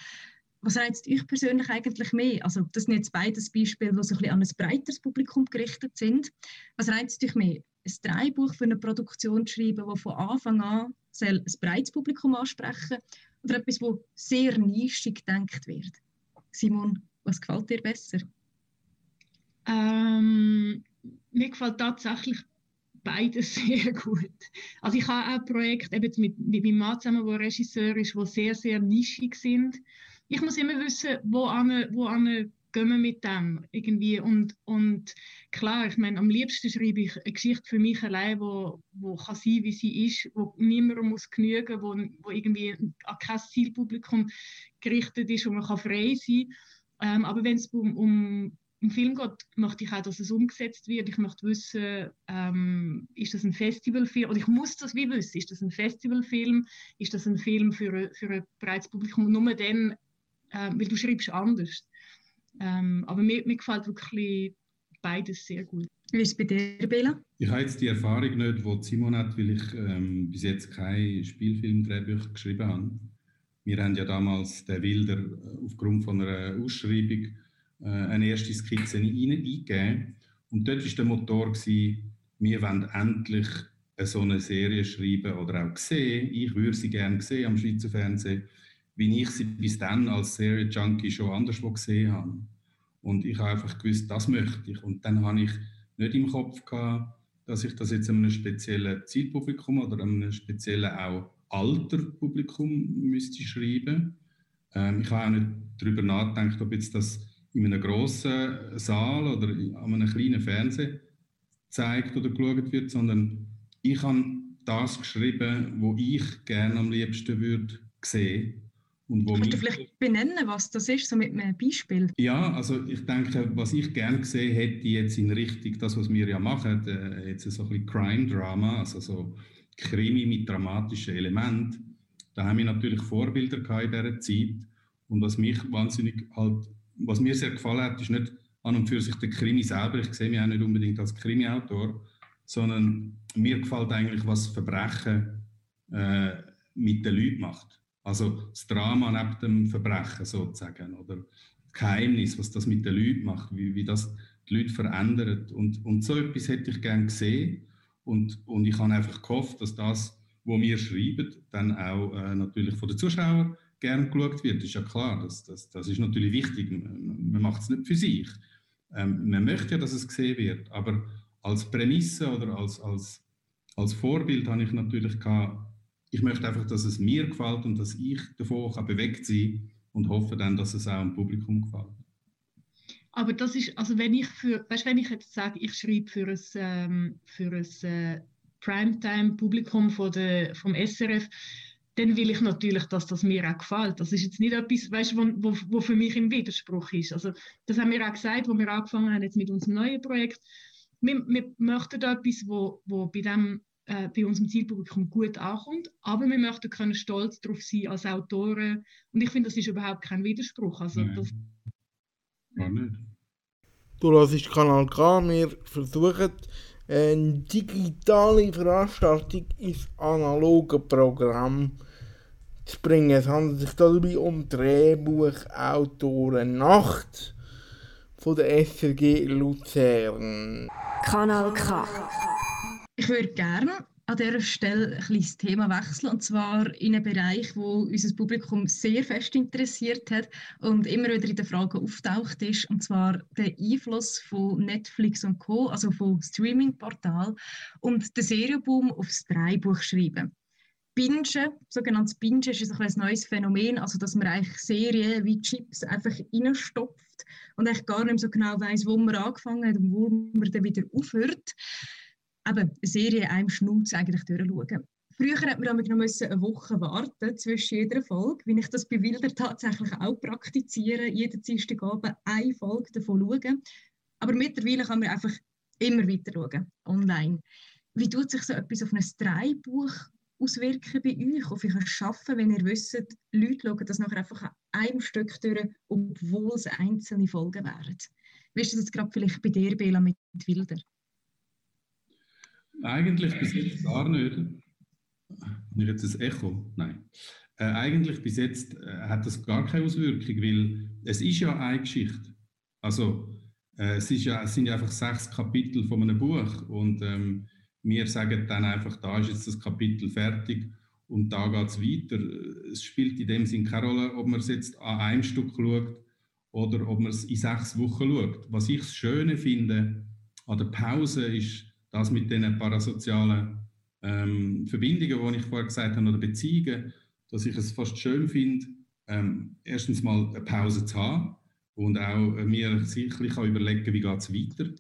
Was reizt euch persönlich eigentlich mehr? Also das sind jetzt beides Beispiele, die so ein bisschen an ein breiteres Publikum gerichtet sind. Was reizt euch mehr? Ein Drehbuch für eine Produktion zu schreiben, das von Anfang an ein breites Publikum ansprechen oder etwas, das sehr nischig gedacht wird? Simon, was gefällt dir besser? Ähm, mir gefällt tatsächlich beides sehr gut. Also ich habe auch Projekte eben mit, mit meinem Mann zusammen, der Regisseur ist, die sehr, sehr nischig sind. Ich muss immer wissen, wo, an, wo an gehen wir mit dem irgendwie und, und klar, ich meine, am liebsten schreibe ich eine Geschichte für mich allein, wo, wo kann sein, wie sie ist, wo niemandem muss genügen, wo, wo irgendwie an kein Zielpublikum gerichtet ist, wo man kann frei sein ähm, aber wenn es um, um, um Film geht, möchte ich auch, dass es umgesetzt wird. Ich möchte wissen, ähm, ist das ein Festivalfilm? Oder ich muss das wie wissen. Ist das ein Festivalfilm? Ist das ein Film für, für ein breites Publikum? Nur dann, äh, weil du schreibst anders. Ähm, aber mir, mir gefällt wirklich beides sehr gut. Wie ist es bei dir, Bela? Ich habe jetzt die Erfahrung nicht, die Simon hat, weil ich ähm, bis jetzt keine Spielfilmdrehbücher geschrieben habe. Wir haben ja damals den Wilder äh, aufgrund von einer Ausschreibung äh, eine erste Skizze eingegeben. Und dort war der Motor, gewesen, wir wollen endlich so eine Serie schreiben oder auch sehen. Ich würde sie gerne sehen am Schweizer Fernsehen, wie ich sie bis dann als Serie-Junkie schon anderswo gesehen habe. Und ich habe einfach gewusst, das möchte ich. Und dann habe ich nicht im Kopf gehabt, dass ich das jetzt einem speziellen Zielpublikum oder einem speziellen auch Alter Publikum müsste schreiben. Ähm, ich habe auch nicht darüber nachgedacht, ob jetzt das in einem grossen Saal oder an einem kleinen Fernseher gezeigt oder geschaut wird, sondern ich habe das geschrieben, wo ich gerne am liebsten würde sehen. Und wo Kannst du vielleicht benennen, was das ist, so mit einem Beispiel? Ja, also ich denke, was ich gerne gesehen hätte, jetzt in Richtung das, was wir ja machen, äh, jetzt so ein bisschen Crime-Drama, also so Krimi mit dramatischen Elementen. Da haben wir natürlich Vorbilder in dieser Zeit. Und was mich wahnsinnig halt, was mir sehr gefallen hat, ist nicht an und für sich der Krimi selber. Ich sehe mich auch nicht unbedingt als Krimi-Autor, sondern mir gefällt eigentlich, was Verbrechen äh, mit den Leuten macht. Also das Drama neben dem Verbrechen sozusagen oder das Geheimnis, was das mit den Leuten macht, wie, wie das die Leute verändert. Und, und so etwas hätte ich gerne gesehen. Und, und ich habe einfach gehofft, dass das, was wir schreiben, dann auch äh, natürlich von den Zuschauern gern geschaut wird. Das ist ja klar, das, das, das ist natürlich wichtig. Man, man macht es nicht für sich. Ähm, man möchte ja, dass es gesehen wird, aber als Prämisse oder als, als, als Vorbild habe ich natürlich gehabt, ich möchte einfach, dass es mir gefällt und dass ich davon kann bewegt sein und hoffe dann, dass es auch dem Publikum gefällt. Aber das ist, also wenn ich für, weißt, wenn ich jetzt sage, ich schreibe für ein, ähm, für ein äh, Primetime-Publikum vom SRF, dann will ich natürlich, dass das mir auch gefällt. Das ist jetzt nicht etwas, weißt, wo, wo, wo für mich im Widerspruch ist. Also das haben wir auch gesagt, wo wir angefangen haben jetzt mit unserem neuen Projekt. Wir, wir möchten etwas, wo, wo bei, dem, äh, bei unserem Zielpublikum gut ankommt, aber wir möchten können stolz darauf sein als Autoren. Und ich finde, das ist überhaupt kein Widerspruch. Also das, Gar nicht. Du hörst Kanal K, wir versuchen eine digitale Veranstaltung ins analoge Programm zu bringen. Es handelt sich dabei um Drehbuchautoren Nacht von der SRG Luzern. Kanal K. Würde gerne an dieser Stelle ein kleines Thema wechseln, und zwar in einen Bereich, wo unser Publikum sehr fest interessiert hat und immer wieder in den Fragen auftaucht ist, und zwar der Einfluss von Netflix und Co., also von Streaming-Portal und der Serienboom aufs Dreibuchschreiben. Bingen, sogenanntes Bingen, ist ein, ein neues Phänomen, also dass man eigentlich Serien wie Chips einfach reinstopft und eigentlich gar nicht so genau weiß, wo man angefangen hat und wo man dann wieder aufhört eben Serie einem Schnutz eigentlich durchschauen. Früher hat man noch eine Woche warten zwischen jeder Folge, wie ich das bei Wilder tatsächlich auch praktiziere, jeden Dienstagabend eine Folge davon schauen. Aber mittlerweile kann man einfach immer weiter schauen, online. Wie tut sich so etwas auf ein Dreibuch auswirken bei euch, auf euch Schaffen, wenn ihr wisst, Leute schauen das nachher einfach an einem Stück durch, obwohl es einzelne Folgen wären? Wie ist das jetzt gerade vielleicht bei dir, Bela, mit Wilder? Eigentlich bis jetzt gar nicht. Und jetzt ein Echo? Nein. Äh, eigentlich bis jetzt äh, hat das gar keine Auswirkung, weil es ist ja eine Geschichte. Also äh, es, ist ja, es sind ja einfach sechs Kapitel von einem Buch und ähm, wir sagen dann einfach, da ist jetzt das Kapitel fertig und da geht es weiter. Es spielt in dem Sinn keine Rolle, ob man es jetzt an einem Stück schaut oder ob man es in sechs Wochen schaut. Was ich das Schöne finde an der Pause ist das mit den parasozialen ähm, Verbindungen, die ich vorher gesagt habe, oder Beziehungen, dass ich es fast schön finde, ähm, erstens mal eine Pause zu haben und auch äh, mir sicherlich auch überlegen, wie geht es weiter.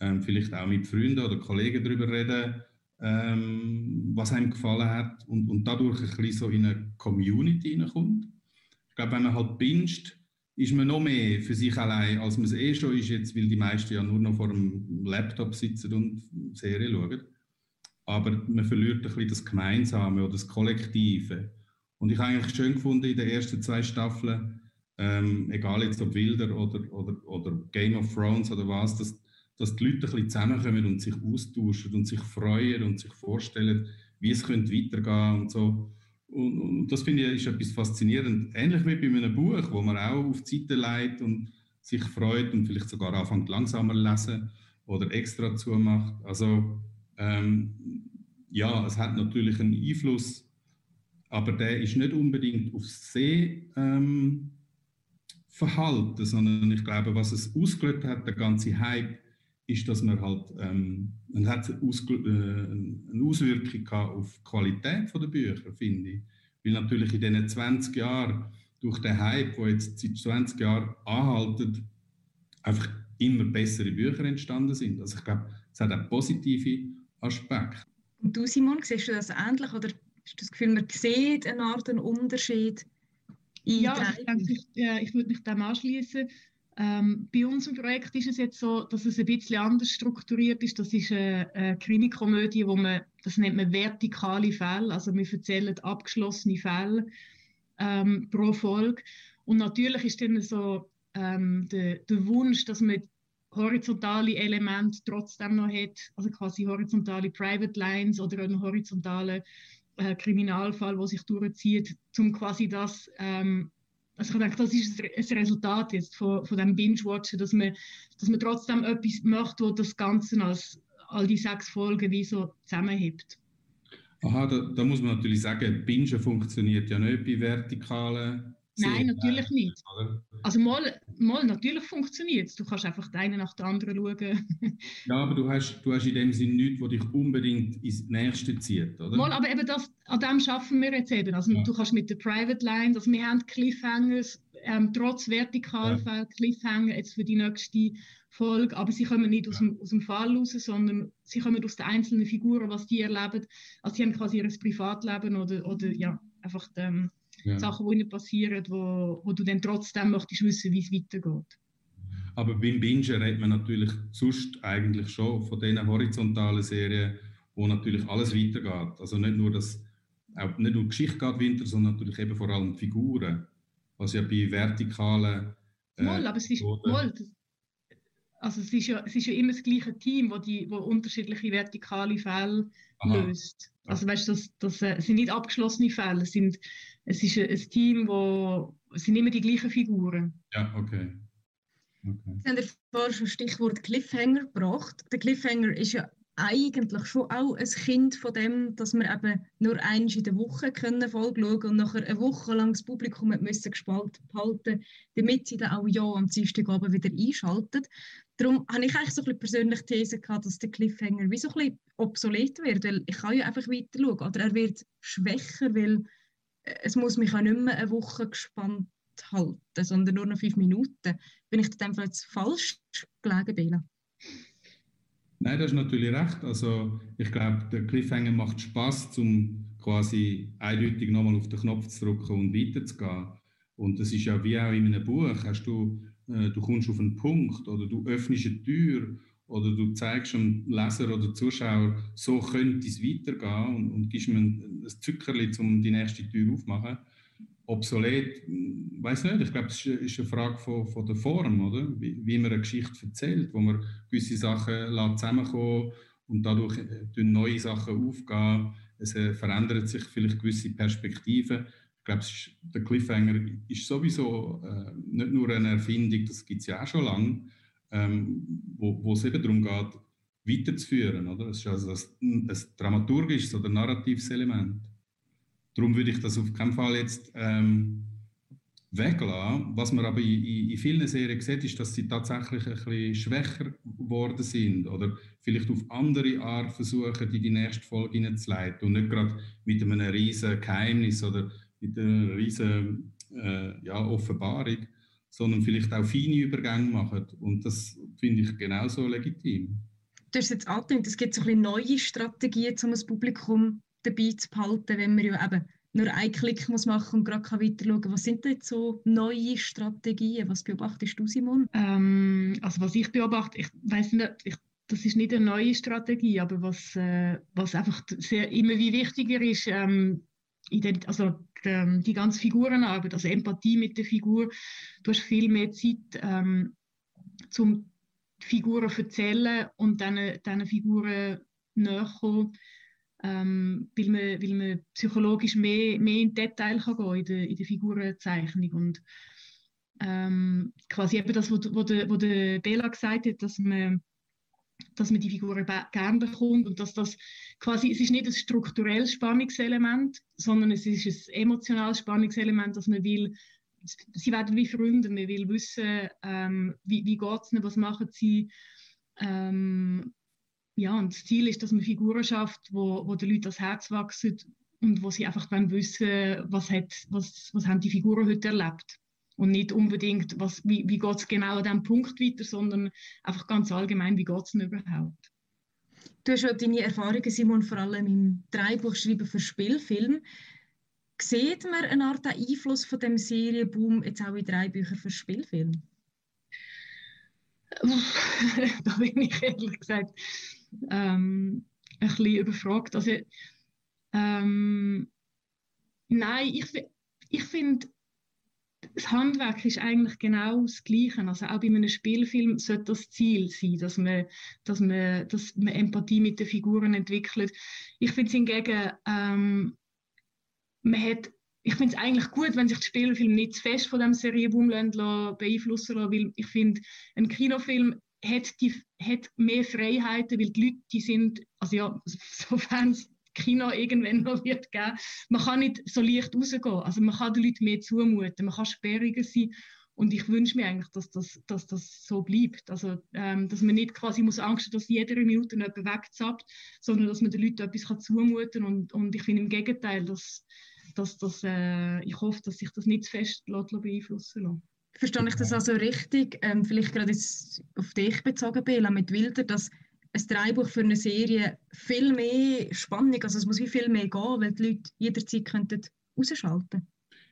Ähm, vielleicht auch mit Freunden oder Kollegen darüber reden, ähm, was einem gefallen hat und, und dadurch ein bisschen so in eine Community hineinkommt. Ich glaube, wenn man halt binscht, ist man noch mehr für sich allein, als man es eh schon ist, jetzt, weil die meisten ja nur noch vor dem Laptop sitzen und Serie schauen. Aber man verliert ein bisschen das Gemeinsame oder das Kollektive. Und ich habe eigentlich schön gefunden in den ersten zwei Staffeln, ähm, egal jetzt ob Wilder oder, oder, oder Game of Thrones oder was, dass, dass die Leute ein bisschen zusammenkommen und sich austauschen und sich freuen und sich vorstellen, wie es könnte weitergehen und so. Und, und das finde ich ist etwas faszinierend. Ähnlich wie bei einem Buch, wo man auch auf die Seite leitet und sich freut und vielleicht sogar anfängt langsamer lesen oder extra zumacht. Also ähm, ja, es hat natürlich einen Einfluss, aber der ist nicht unbedingt aufs Sehverhalten, ähm, sondern ich glaube, was es ausgelöst hat, der ganze Hype, ist, dass man halt, ähm, man hat äh, eine Auswirkung auf die Qualität der Bücher, finde ich. Weil natürlich in diesen 20 Jahren, durch den Hype, der jetzt seit 20 Jahren anhaltet, einfach immer bessere Bücher entstanden sind. Also ich glaube, es hat auch positive Aspekte. Und du, Simon, siehst du das ähnlich oder hast du das Gefühl, man sieht eine Art einen Unterschied? ja, ich, denke, ich, äh, ich würde mich dem anschließen. Ähm, bei unserem Projekt ist es jetzt so, dass es ein bisschen anders strukturiert ist. Das ist eine, eine Krimikomödie, wo man, das nennt man vertikale Fälle, also wir erzählen abgeschlossene Fälle ähm, pro Folge. Und natürlich ist dann so ähm, der, der Wunsch, dass man horizontale Elemente trotzdem noch hat, also quasi horizontale Private Lines oder einen horizontalen äh, Kriminalfall, wo sich durchzieht, um quasi das ähm, also ich denke, das ist ein Resultat jetzt von, von dem Binge-Watchen, dass man, dass man trotzdem etwas möchte, wo das Ganze als all die sechs Folgen wie so zusammenhebt. Aha, da, da muss man natürlich sagen, Bingen funktioniert ja nicht bei vertikalen Nein, natürlich nicht. Also mal, mal natürlich funktioniert es. Du kannst einfach den einen nach dem anderen schauen. ja, aber du hast, du hast in dem Sinne nichts, was dich unbedingt ins Nächste zieht, oder? Mal, aber eben das, an dem schaffen wir jetzt eben. Also ja. du kannst mit den Private Lines, also wir haben Cliffhangers, ähm, trotz Vertikalfeld ja. Cliffhanger jetzt für die nächste Folge, aber sie kommen nicht aus, dem, aus dem Fall raus, sondern sie kommen aus den einzelnen Figuren, was die erleben. Also sie haben quasi ihr Privatleben oder, oder ja, einfach... Ähm, ja. Sachen, die ihnen passieren, wo, wo du dann trotzdem möchtest wissen, wie es weitergeht. Aber beim Bingen redet man natürlich sonst eigentlich schon von diesen horizontalen Serien, wo natürlich alles weitergeht. Also nicht nur das, auch nicht nur die Geschichte geht weiter, sondern natürlich eben vor allem die Figuren. Was ja bei vertikalen. Äh, mal, aber es ist, mal, also es ist, ja, es ist ja immer das gleiche Team, das die, wo unterschiedliche vertikale Fälle Aha. löst. Also weißt du, das, das, das äh, sind nicht abgeschlossene Fälle, es, sind, es ist ein, Team, wo es sind immer die gleichen Figuren. Ja, okay. okay. Sie haben vorhin schon das Stichwort Cliffhanger gebracht. Der Cliffhanger ist ja eigentlich schon auch ein Kind von dem, dass wir eben nur eins in der Woche können Folge schauen und nachher eine Woche lang das Publikum müssen gespalten behalten, damit sie dann auch ja am Dienstagabend wieder einschalten. Darum habe ich eigentlich so ein persönlich die These gehabt, dass der Cliffhanger wie so ein bisschen obsolet wird, weil ich kann ja einfach weiter schauen oder er wird schwächer, weil es muss mich auch nicht mehr eine Woche gespannt halten, sondern nur noch fünf Minuten. Bin ich in dem Fall jetzt falsch gelegen, Bela? Nein, das ist natürlich recht. Also ich glaube, der Cliffhanger macht Spaß, um quasi eindeutig nochmal auf den Knopf zu drücken und weiterzugehen. Und das ist ja wie auch in einem Buch. Hast du, äh, du kommst auf einen Punkt oder du öffnest eine Tür oder du zeigst dem Leser oder Zuschauer, so könnte es weitergehen und, und gibst ihm ein, ein Zückerli, um die nächste Tür aufzumachen. Obsolet, weiß nicht, ich glaube, es ist eine Frage von, von der Form, oder? Wie, wie man eine Geschichte erzählt, wo man gewisse Sachen zusammenkommen und dadurch äh, neue Sachen aufgehen. Es äh, verändert sich vielleicht gewisse Perspektiven. Ich glaube, der Cliffhanger ist sowieso äh, nicht nur eine Erfindung, das gibt es ja auch schon lange, ähm, wo, wo es eben darum geht, weiterzuführen. Oder? Es ist also ein, ein dramaturgisches oder narratives Element. Darum würde ich das auf keinen Fall jetzt ähm, weglassen. Was man aber in, in, in, vielen Serien sieht, ist, dass sie tatsächlich ein bisschen schwächer geworden sind oder vielleicht auf andere Art versuchen, die die nächste Folge hineinzuleiten und nicht gerade mit einem riesen Geheimnis oder mit einer riesen äh, ja, Offenbarung, sondern vielleicht auch feine Übergänge machen. Und das finde ich genauso legitim. Du hast jetzt angetönt, es gibt so ein bisschen neue Strategien, um das Publikum dabei zu behalten, wenn man ja eben nur einen Klick muss machen und gerade weiter schauen kann. Was sind denn so neue Strategien? Was beobachtest du, Simon? Ähm, also was ich beobachte, ich weiß nicht, ich, das ist nicht eine neue Strategie, aber was, äh, was einfach sehr, immer wie wichtiger ist, ähm, also die, ähm, die ganze Figurenarbeit, also Empathie mit der Figur. Du hast viel mehr Zeit, ähm, zum Figuren erzählen und diesen Figuren kommen, ähm, weil, man, weil man psychologisch mehr, mehr in Detail kann gehen in der, in der Figurenzeichnung. Und ähm, quasi eben das, was wo wo Bela gesagt hat, dass man dass man die Figuren gerne bekommt und dass das quasi, es ist nicht ein strukturelles Spannungselement, sondern es ist ein emotionales Spannungselement, dass man will, sie werden wie Freunde, man will wissen, ähm, wie, wie geht es ihnen, was machen sie. Ähm, ja, und das Ziel ist, dass man Figuren schafft, wo, wo den Leuten das Herz wachsen und wo sie einfach wissen, was, hat, was, was haben die Figuren heute erlebt und nicht unbedingt, was, wie, wie geht es genau an diesem Punkt weiter, sondern einfach ganz allgemein, wie geht es denn überhaupt. Du hast ja deine Erfahrungen, Simon, vor allem im Dreibuchschreiben für Spielfilm. Sieht man eine Art Einfluss von dem Serienboom jetzt auch in drei Büchern für Spielfilm? da bin ich ehrlich gesagt ähm, ein bisschen überfragt. Also, ähm, nein, ich, ich finde, das Handwerk ist eigentlich genau das Gleiche. Also auch bei einem Spielfilm sollte das Ziel sein, dass man, dass man, dass man Empathie mit den Figuren entwickelt. Ich finde es hingegen, ähm, man hat, ich finde es eigentlich gut, wenn sich der Spielfilm nicht zu fest von dem Serienboom beeinflussen lässt, weil ich finde, ein Kinofilm hat, die, hat mehr Freiheiten, weil die Leute, die sind, also ja, sofern es Kino irgendwann noch wird geben. Man kann nicht so leicht rausgehen. Also man kann den Leuten mehr zumuten, man kann sperriger sein. Und ich wünsche mir eigentlich, dass das, dass das so bleibt. Also, ähm, dass man nicht quasi muss Angst haben, dass jede Minute jemand wegzappt, sondern dass man den Leuten etwas kann zumuten kann. Und, und ich finde im Gegenteil, dass, dass das, äh, ich hoffe, dass sich das nicht zu fest beeinflussen lässt. Verstehe ich das also richtig? Ähm, vielleicht gerade auf dich bezogen, Bela, mit Wilder, dass ein Drehbuch für eine Serie viel mehr Spannung, also es muss viel mehr gehen, weil die Leute jederzeit könnten ausschalten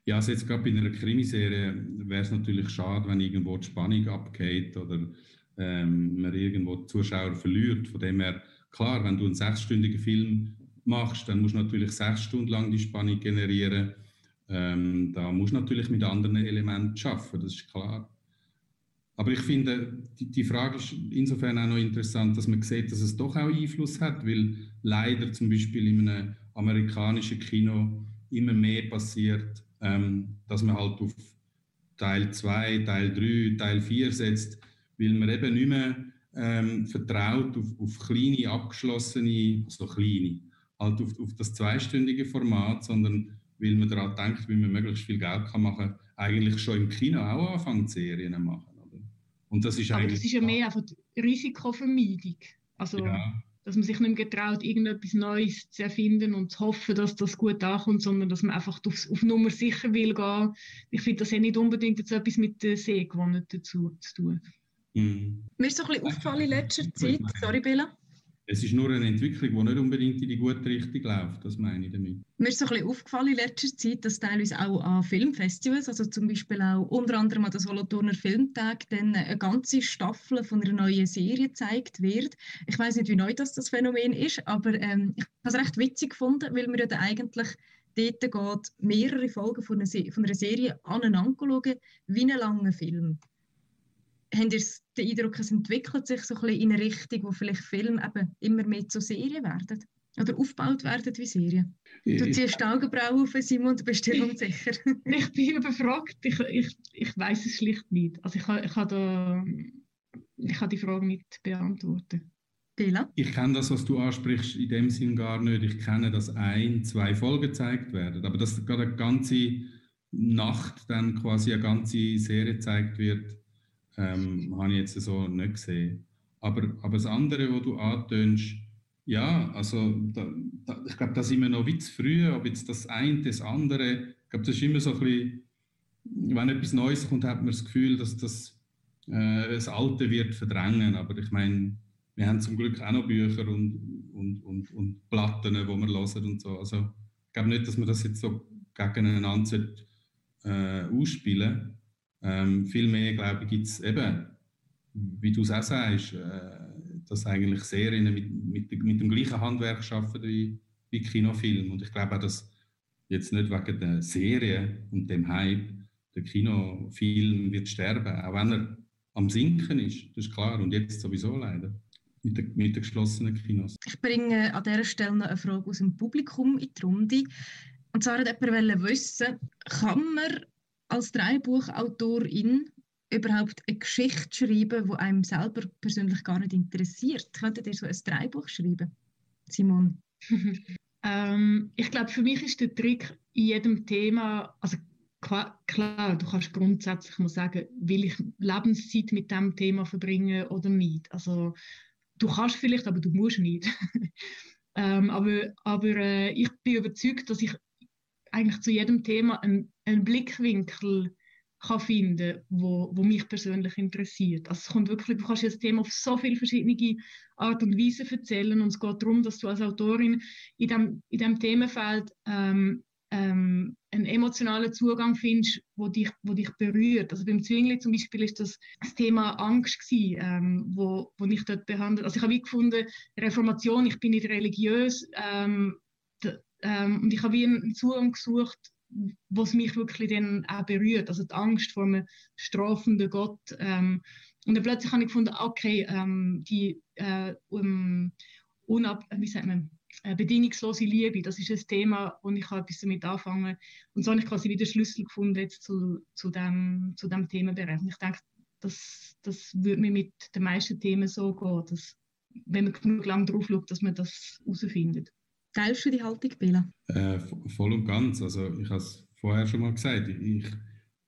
Ja, also jetzt gerade bei einer Krimiserie wäre es natürlich schade, wenn irgendwo die Spannung abgeht oder ähm, man irgendwo die Zuschauer verliert. Von dem her, klar, wenn du einen sechsstündigen Film machst, dann musst du natürlich sechs Stunden lang die Spannung generieren. Ähm, da musst du natürlich mit anderen Elementen arbeiten, das ist klar. Aber ich finde, die, die, Frage ist insofern auch noch interessant, dass man sieht, dass es doch auch Einfluss hat, weil leider zum Beispiel in einem amerikanischen Kino immer mehr passiert, ähm, dass man halt auf Teil 2, Teil 3, Teil 4 setzt, weil man eben nicht mehr ähm, vertraut auf, auf kleine, abgeschlossene, also kleine, halt auf, auf das zweistündige Format, sondern weil man daran denkt, wie man möglichst viel Geld kann machen kann, eigentlich schon im Kino auch anfangen, Serien machen. Und das ist Aber das ist ja mehr einfach Risikovermeidung. Also, ja. dass man sich nicht mehr getraut, irgendetwas Neues zu erfinden und zu hoffen, dass das gut ankommt, sondern dass man einfach auf, auf Nummer sicher will gehen. Ich finde, das hat nicht unbedingt jetzt etwas mit der Sehgewohnheit dazu zu tun. Mhm. Mir ist so ein bisschen aufgefallen in letzter Zeit, sorry Bella, es ist nur eine Entwicklung, die nicht unbedingt in die gute Richtung läuft, das meine ich damit. Mir ist so ein bisschen aufgefallen in letzter Zeit, dass teilweise auch an Filmfestivals, also zum Beispiel auch unter anderem an der Solothurner Filmtag, dann eine ganze Staffel von einer neuen Serie gezeigt wird. Ich weiß nicht, wie neu das, das Phänomen ist, aber ähm, ich habe es recht witzig gefunden, weil man ja dann eigentlich dort geht, mehrere Folgen von einer, von einer Serie aneinander schauen, wie einen langen Film habt ihr den Eindruck, es entwickelt sich so ein bisschen in eine Richtung, wo vielleicht Filme eben immer mehr zu Serien werden? Oder aufgebaut werden wie Serien? Du ziehst die Augenbrauen auf, Simon, du bist dir unsicher. ich bin überfragt. Ich, ich, ich weiß es schlicht nicht. Also ich, ich, habe da, ich kann die Frage nicht beantworten. Bela? Ich kenne das, was du ansprichst, in dem Sinn gar nicht. Ich kenne, dass ein, zwei Folgen gezeigt werden. Aber dass gerade eine ganze Nacht dann quasi eine ganze Serie gezeigt wird, ähm, habe ich jetzt so nicht gesehen. Aber, aber das andere, was du antönst, ja, also da, da, ich glaube, da sind wir noch wie zu früh, ob jetzt das eine, das andere, ich glaube, das ist immer so ein bisschen, wenn etwas Neues kommt, hat man das Gefühl, dass das, äh, das Alte wird verdrängen, aber ich meine, wir haben zum Glück auch noch Bücher und, und, und, und Platten, die wir hören und so, also ich glaube nicht, dass man das jetzt so gegeneinander äh, ausspielen ähm, vielmehr, glaube ich, gibt es eben, wie du es auch sagst, äh, dass eigentlich Serien mit, mit, mit dem gleichen Handwerk arbeiten wie, wie Kinofilm. Und ich glaube auch, dass jetzt nicht wegen der Serie und dem Hype der Kinofilm wird sterben, auch wenn er am Sinken ist, das ist klar. Und jetzt sowieso leider. Mit den, mit den geschlossenen Kinos. Ich bringe an dieser Stelle noch eine Frage aus dem Publikum in die Runde. Und zwar hat jemand wissen, kann man als Drehbuchautorin überhaupt eine Geschichte schreiben, die einem selber persönlich gar nicht interessiert? Könntet ihr so ein Drehbuch schreiben, Simon? ähm, ich glaube, für mich ist der Trick in jedem Thema, also klar, du kannst grundsätzlich mal sagen, will ich Lebenszeit mit dem Thema verbringen oder nicht. Also du kannst vielleicht, aber du musst nicht. ähm, aber aber äh, ich bin überzeugt, dass ich eigentlich zu jedem Thema einen, einen Blickwinkel kann finden wo, wo mich persönlich interessiert. Also es kommt wirklich, du kannst das Thema auf so viele verschiedene Art und Weise erzählen und es geht darum, dass du als Autorin in dem, in dem Themenfeld ähm, ähm, einen emotionalen Zugang findest, wo dich, wo dich berührt. Also beim Zwingli zum Beispiel ist das das Thema Angst gewesen, ähm, wo, wo ich dort behandelt. Also ich habe wie gefunden, Reformation, ich bin nicht religiös, ähm, ähm, und ich habe wie einen Zugang gesucht, was mich wirklich dann auch berührt. Also die Angst vor einem strafenden Gott. Ähm, und dann plötzlich habe ich gefunden, okay, ähm, die äh, um, unab, wie sagt man, äh, bedingungslose Liebe, das ist ein Thema, wo ich etwas damit anfangen Und so habe ich quasi wieder Schlüssel gefunden jetzt zu, zu, dem, zu dem Themenbereich. Und ich denke, das, das würde mir mit den meisten Themen so gehen, dass, wenn man genug lang drauf schaut, dass man das herausfindet. Teilst du die Haltung, Bela? Äh, voll und ganz. Also ich habe es vorher schon mal gesagt. Ich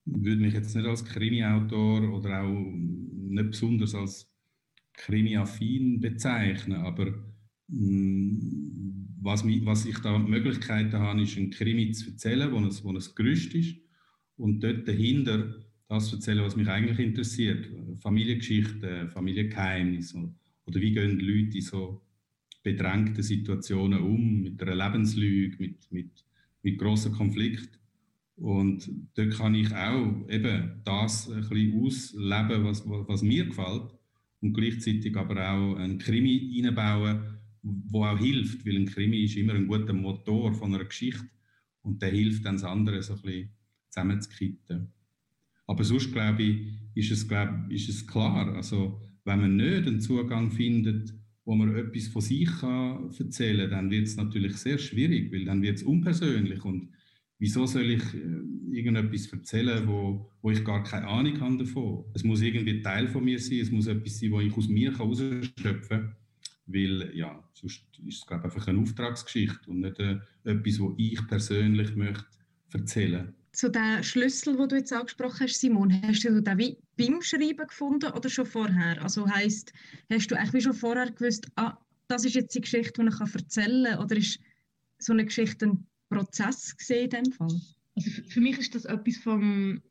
würde mich jetzt nicht als Krimi-Autor oder auch nicht besonders als Krimi-affin bezeichnen, aber mh, mm, was, mich, was ich da Möglichkeiten habe, ist ein Krimi zu erzählen, wo es, wo ein Gerüst ist und dort dahinter das zu erzählen, was mich eigentlich interessiert. Familiengeschichten, Familiengeheimnisse oder wie gehen Leute so bedrängten Situationen um, mit einer Lebenslüge, mit, mit, mit grossen Konflikten. Und dort kann ich auch eben das ein bisschen ausleben, was, was mir gefällt und gleichzeitig aber auch einen Krimi einbauen, wo auch hilft, weil ein Krimi ist immer ein guter Motor von einer Geschichte und der hilft dann das andere so ein bisschen zusammenzukitten. Aber sonst glaube ich, ist es, glaube, ist es klar, also wenn man nicht einen Zugang findet wo man etwas von sich kann erzählen kann, dann wird es natürlich sehr schwierig, weil dann wird es unpersönlich. Und wieso soll ich äh, irgendetwas erzählen, wo, wo ich gar keine Ahnung habe davon? Es muss irgendwie Teil von mir sein, es muss etwas sein, wo ich aus mir herausschöpfen kann, weil ja, sonst ist es glaube ich, einfach eine Auftragsgeschichte und nicht äh, etwas, wo ich persönlich möchte erzählen zu dem Schlüssel, den du jetzt angesprochen hast, Simon, hast du den wie beim Schreiben gefunden oder schon vorher? Also heisst, hast du eigentlich schon vorher gewusst, ah, das ist jetzt die Geschichte, die ich erzählen kann? Oder ist so eine Geschichte ein Prozess gesehen in dem Fall? Also für mich ist das etwas vom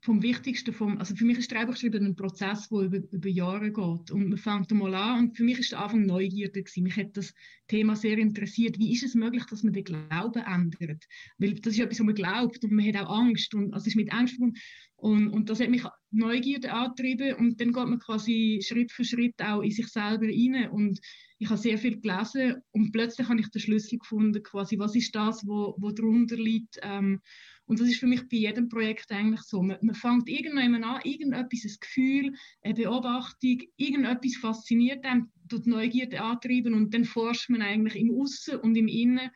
vom Wichtigsten, vom, also für mich ist Drehbuchschreiben ein Prozess, der über, über Jahre geht. Und man fängt einmal an und für mich ist der Anfang Neugierde gewesen. Mich hat das Thema sehr interessiert. Wie ist es möglich, dass man den Glauben ändert? Weil das ist etwas, was man glaubt und man hat auch Angst und also ist mit Angst verbunden. Und, und das hat mich Neugierde angetrieben und dann geht man quasi Schritt für Schritt auch in sich selber rein und ich habe sehr viel gelesen und plötzlich habe ich den Schlüssel gefunden, quasi, was ist das, wo, wo darunter liegt. Ähm, und das ist für mich bei jedem Projekt eigentlich so. Man, man fängt irgendwann an, irgendetwas, ein Gefühl, eine Beobachtung, irgendetwas fasziniert einem, tut Neugierde antreiben und dann forscht man eigentlich im Aussen und im Innen,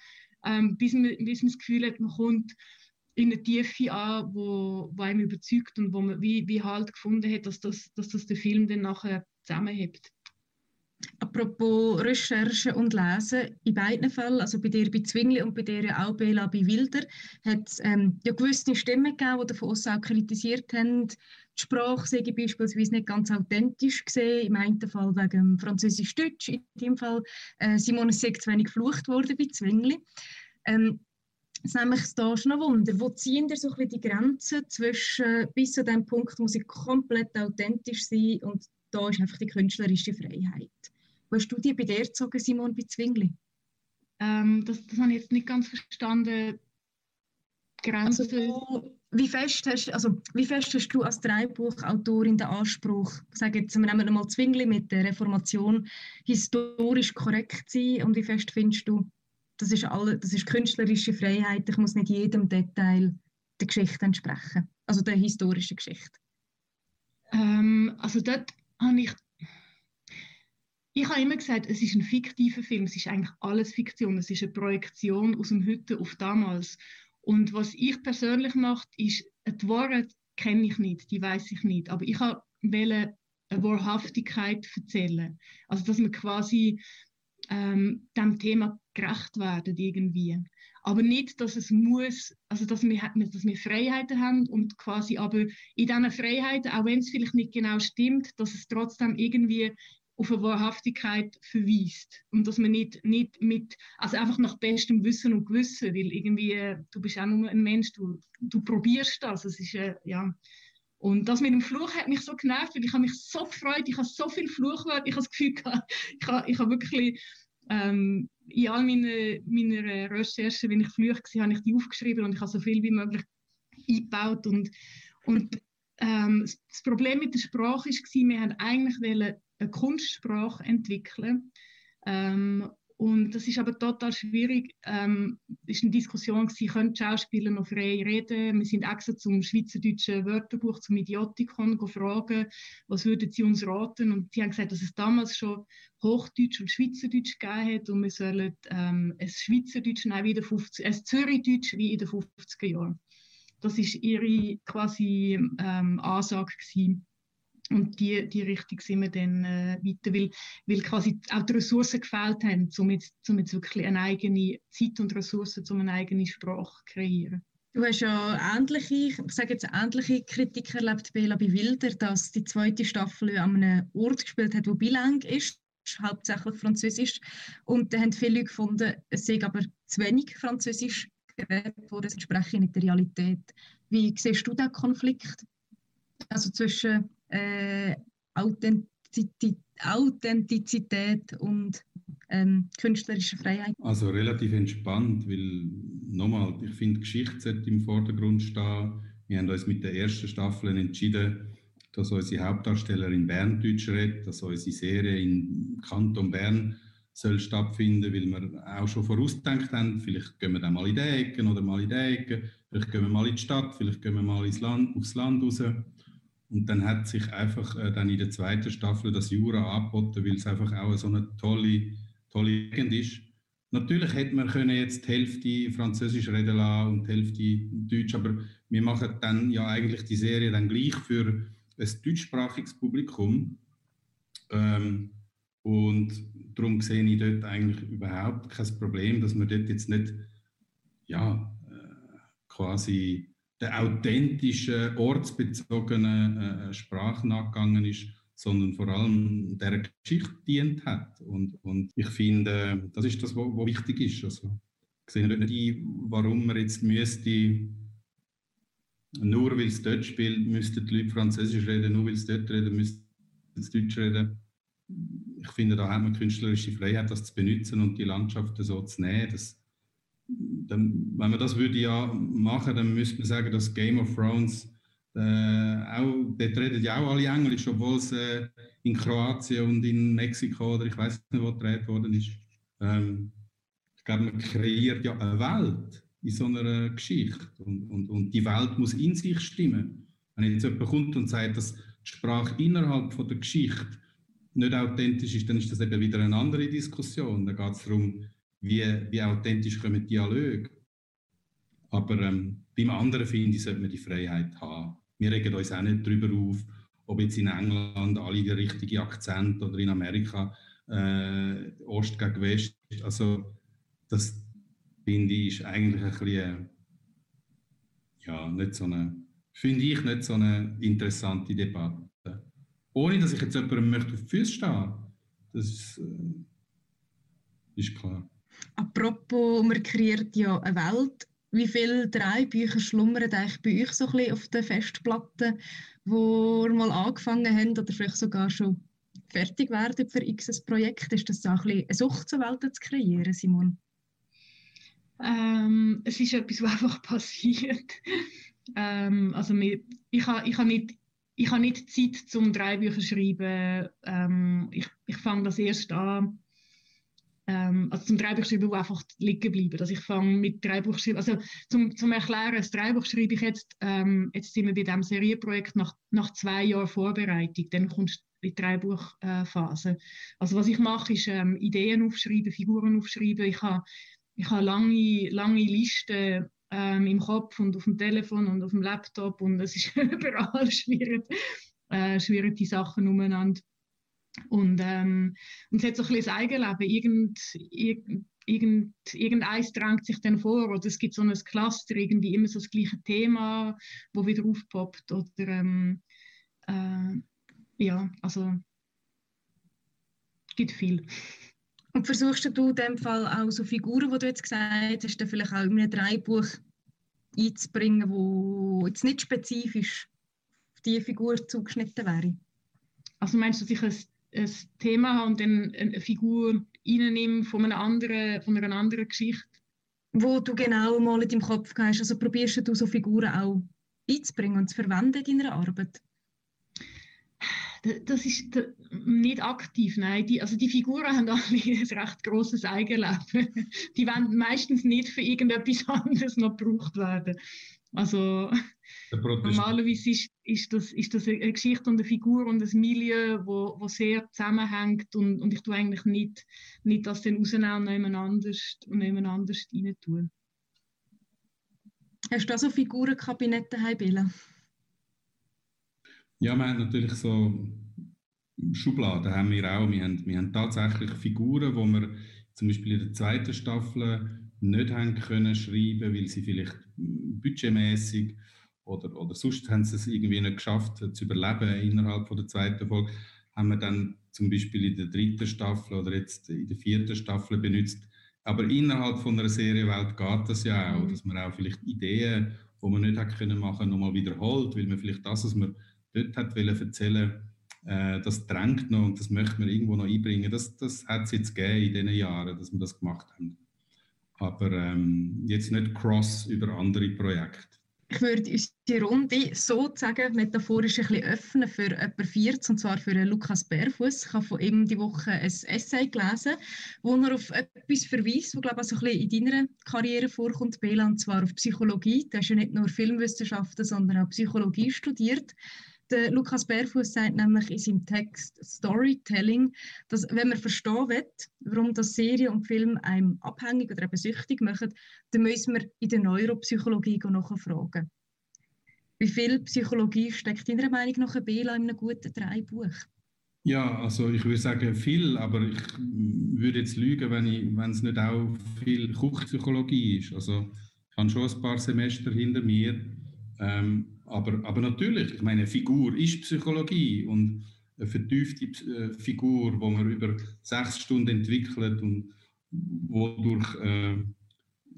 ähm, bis, man, bis man das Gefühl hat, man kommt in eine Tiefe an, wo, wo einem überzeugt und wo man wie, wie halt gefunden hat, dass das, dass das den Film dann nachher zusammenhebt. Apropos Recherche und Lesen, in beiden Fällen, also bei dir bei Zwingli und bei dir auch Bela bei Wilder, hat es ähm, ja gewisse Stimmen gegeben, die davon auch kritisiert haben, die Sprache sei beispielsweise nicht ganz authentisch gesehen, im einen Fall wegen Französisch-Deutsch, in dem Fall äh, Simone ist zu wenig geflucht worden bei Zwingli. Ähm, es nämlich da schon ein Wunder, wo ziehen dir so ein bisschen die Grenzen zwischen bis zu dem Punkt muss ich komplett authentisch sein und da ist einfach die künstlerische Freiheit. Wo hast du die bei dir gezogen, Simon, bei Zwingli? Ähm, das, das habe ich jetzt nicht ganz verstanden. Grenzen. Also, wie, fest hast, also, wie fest hast du als Dreibuchautorin den Anspruch, sage jetzt, wir nehmen mal Zwingli mit der Reformation, historisch korrekt sein und wie fest findest du, das ist, alle, das ist künstlerische Freiheit, ich muss nicht jedem Detail der Geschichte entsprechen, also der historischen Geschichte? Ähm, also dort habe ich ich habe immer gesagt, es ist ein fiktiver Film, es ist eigentlich alles Fiktion, es ist eine Projektion aus dem Heute auf damals. Und was ich persönlich mache, ist, die Wahrheit kenne ich nicht, die weiß ich nicht, aber ich wollte eine Wahrhaftigkeit erzählen. Also, dass man quasi ähm, dem Thema gerecht werden irgendwie. Aber nicht, dass es muss, also dass wir, dass wir Freiheiten haben und quasi aber in diesen Freiheiten, auch wenn es vielleicht nicht genau stimmt, dass es trotzdem irgendwie auf eine Wahrhaftigkeit verweist. Und dass man nicht, nicht mit, also einfach nach bestem Wissen und Gewissen, weil irgendwie, äh, du bist auch nur ein Mensch, du, du probierst das, es ist, äh, ja. Und das mit dem Fluch hat mich so genervt, weil ich habe mich so gefreut, ich habe so viel Fluchwörter, ich habe das Gefühl, ich habe, ich habe wirklich ähm, in all meinen, meiner Recherchen, wenn ich Flüche war, habe ich die aufgeschrieben und ich habe so viel wie möglich eingebaut. Und, und ähm, das Problem mit der Sprache war, wir haben eigentlich wollen eine Kunstsprache entwickeln. Ähm, und das ist aber total schwierig. Ähm, es war eine Diskussion, gewesen, können Schauspieler noch frei reden? Wir sind extra zum Schweizerdeutschen Wörterbuch, zum Idiotikon, gefragt, was würden sie uns raten? Und die haben gesagt, dass es damals schon Hochdeutsch und Schweizerdeutsch gegeben hat und wir sollen ähm, ein Schweizerdeutsch, nein, wie in den 50, ein Zürichdeutsch wie in den 50er Jahren. Das war ihre quasi ähm, Ansage gewesen. Und die, die Richtung sind wir dann äh, weiter, weil, weil quasi auch die Ressourcen gefehlt haben, um jetzt, um jetzt wirklich eine eigene Zeit und Ressourcen, um eine eigene Sprache zu kreieren. Du hast ja ähnliche, ich sage jetzt ähnliche Kritik erlebt, Bela bei Wilder, dass die zweite Staffel an einem Ort gespielt hat, wo bilang ist, hauptsächlich Französisch. Und da haben viele Leute gefunden, es sei aber zu wenig Französisch geredet worden, es entspreche nicht der Realität. Wie siehst du diesen Konflikt? Also zwischen äh, Authentizität, und ähm, künstlerische Freiheit? Also relativ entspannt, weil nochmal, ich finde, Geschichte sollte im Vordergrund stehen. Wir haben uns mit der ersten Staffel entschieden, dass unsere Hauptdarstellerin Berndeutsch redet, dass unsere Serie im Kanton Bern soll stattfinden, weil wir auch schon vorausgedacht haben, vielleicht gehen wir dann mal in die Ecke oder mal in die Ecke, vielleicht gehen wir mal in die Stadt, vielleicht gehen wir mal ins Land, aufs Land raus. Und dann hat sich einfach äh, dann in der zweiten Staffel das Jura angeboten, weil es einfach auch so eine tolle, tolle Gegend ist. Natürlich hätte man können jetzt die Hälfte Französisch reden lassen und die Hälfte Deutsch, aber wir machen dann ja eigentlich die Serie dann gleich für ein deutschsprachiges Publikum. Ähm, und darum sehe ich dort eigentlich überhaupt kein Problem, dass man dort jetzt nicht ja, äh, quasi der authentischen, ortsbezogenen äh, Sprache nachgegangen ist, sondern vor allem der Geschichte dient hat. Und, und ich finde, das ist das, was wichtig ist. Also, ich sehe nicht, warum man jetzt müsste nur weil es dort spielt, müssten die Leute Französisch reden, nur weil es dort reden, müssten sie Deutsch reden. Ich finde, da hat man künstlerische Freiheit, das zu benutzen und die Landschaften so zu nehmen. Das, dann, wenn man das würde ja machen, dann müsste man sagen, dass Game of Thrones äh, auch, dort reden ja auch alle Englisch, obwohl es äh, in Kroatien und in Mexiko oder ich weiß nicht, wo gedreht worden ist. Ähm, ich glaube, man kreiert ja eine Welt in so einer Geschichte und, und, und die Welt muss in sich stimmen. Wenn jetzt jemand kommt und sagt, dass die Sprache innerhalb von der Geschichte nicht authentisch ist, dann ist das eben wieder eine andere Diskussion. Da geht es darum, wie, wie authentisch kommen Dialoge. Aber ähm, beim anderen finde ich, sollte man die Freiheit haben. Wir regen uns auch nicht darüber auf, ob jetzt in England alle den richtigen Akzent oder in Amerika äh, Ost gegen West. Also das finde ich ist eigentlich ein bisschen, ja, nicht so eine, finde ich nicht so eine interessante Debatte. Ohne dass ich jetzt jemandem möchte auf die Füße stehen. Das äh, ist klar. Apropos, man kreiert ja eine Welt. Wie viele drei Bücher schlummern eigentlich bei euch so ein bisschen auf der Festplatte, wo ihr mal angefangen habt oder vielleicht sogar schon fertig werden für x Projekt? Ist das so ein bisschen eine Sucht zur Welt zu kreieren, Simon? Ähm, es ist etwas, was einfach passiert. ähm, also ich habe ich ha nicht, ich ha nicht Zeit zum drei Bücher schreiben. Ähm, ich ich fange das erst an ähm, also zum Drehbuchschreiben, wo einfach liegen bleiben. Also ich fange mit Drehbuchschreiben, also zum, zum Erklären, das Drehbuch schreibe ich jetzt, ähm, jetzt sind wir bei diesem Serienprojekt nach, nach zwei Jahren Vorbereitung, dann kommt die Drehbuchphase. also was ich mache, ist ähm, Ideen aufschreiben, Figuren aufschreiben. Ich habe ich ha lange, lange Listen ähm, im Kopf und auf dem Telefon und auf dem Laptop und es ist überall schwierig, äh, schwierig die Sachen umeinander und, ähm, und es hat so ein bisschen das Eigenleben. Irgend, irgend, irgend, irgendeins drängt sich dann vor oder es gibt so ein Cluster, irgendwie immer so das gleiche Thema, wo wieder aufpoppt. Oder ähm, äh, ja, also es gibt viel. Und versuchst du in dem Fall auch so Figuren, die du jetzt gesagt hast, vielleicht auch in einem Dreibuch einzubringen, wo jetzt nicht spezifisch auf diese Figur zugeschnitten wäre? Also meinst du, dass ich ein ein Thema habe und dann eine Figur reinnehme von einer anderen, von einer anderen Geschichte. Wo du genau mal in deinem Kopf hast. Also probierst du so Figuren auch einzubringen und zu verwenden in deiner Arbeit? Das ist nicht aktiv, nein. Die, also die Figuren haben alle ein recht grosses Eigenleben. Die werden meistens nicht für irgendetwas anderes noch gebraucht werden. Also normalerweise ist, ist, das, ist das eine Geschichte und eine Figur und ein Milieu, wo, wo sehr zusammenhängt und, und ich tue eigentlich nicht, nicht das dann rausnehmen und anders, und rein tun. Hast du auch so Figurenkabinette daheim, Bella? Ja, wir haben natürlich so Schubladen haben wir auch. Wir haben, wir haben tatsächlich Figuren, wo wir zum Beispiel in der zweiten Staffel nicht haben können schreiben, weil sie vielleicht budgetmäßig oder, oder sonst haben sie es irgendwie nicht geschafft zu überleben innerhalb von der zweiten Folge, haben wir dann zum Beispiel in der dritten Staffel oder jetzt in der vierten Staffel benutzt. Aber innerhalb von einer Serienwelt geht das ja auch, dass man auch vielleicht Ideen, die man nicht hat können machen, nochmal wiederholt, weil man vielleicht das, was man dort hat wollen erzählen, äh, das drängt noch und das möchte man irgendwo noch einbringen. Das, das hat es jetzt gegeben in diesen Jahren, dass wir das gemacht haben aber ähm, jetzt nicht cross über andere Projekte. Ich würde unsere Runde sozusagen metaphorisch ein bisschen öffnen für etwa 40, und zwar für Lukas Bärfuß. Ich habe von ihm die Woche ein Essay gelesen, wo er auf etwas verweist, was glaube ich, also ein bisschen in deiner Karriere vorkommt, Bela, und zwar auf Psychologie. Du hast ja nicht nur Filmwissenschaften, sondern auch Psychologie studiert. Der Lukas Bärfuß sagt nämlich in seinem Text Storytelling, dass wenn man verstehen will, warum das Serie und Film einem abhängig oder eben süchtig machen, dann müssen wir in der Neuropsychologie nachfragen. Wie viel Psychologie steckt deiner Meinung nach ein Bela in einem guten Dreibuch? Ja, also ich würde sagen viel, aber ich würde jetzt lügen, wenn, ich, wenn es nicht auch viel Kuchpsychologie ist. Also ich habe schon ein paar Semester hinter mir. Ähm, aber, aber natürlich, ich meine, Figur ist Psychologie und eine vertiefte äh, Figur, die man über sechs Stunden entwickelt und wodurch äh,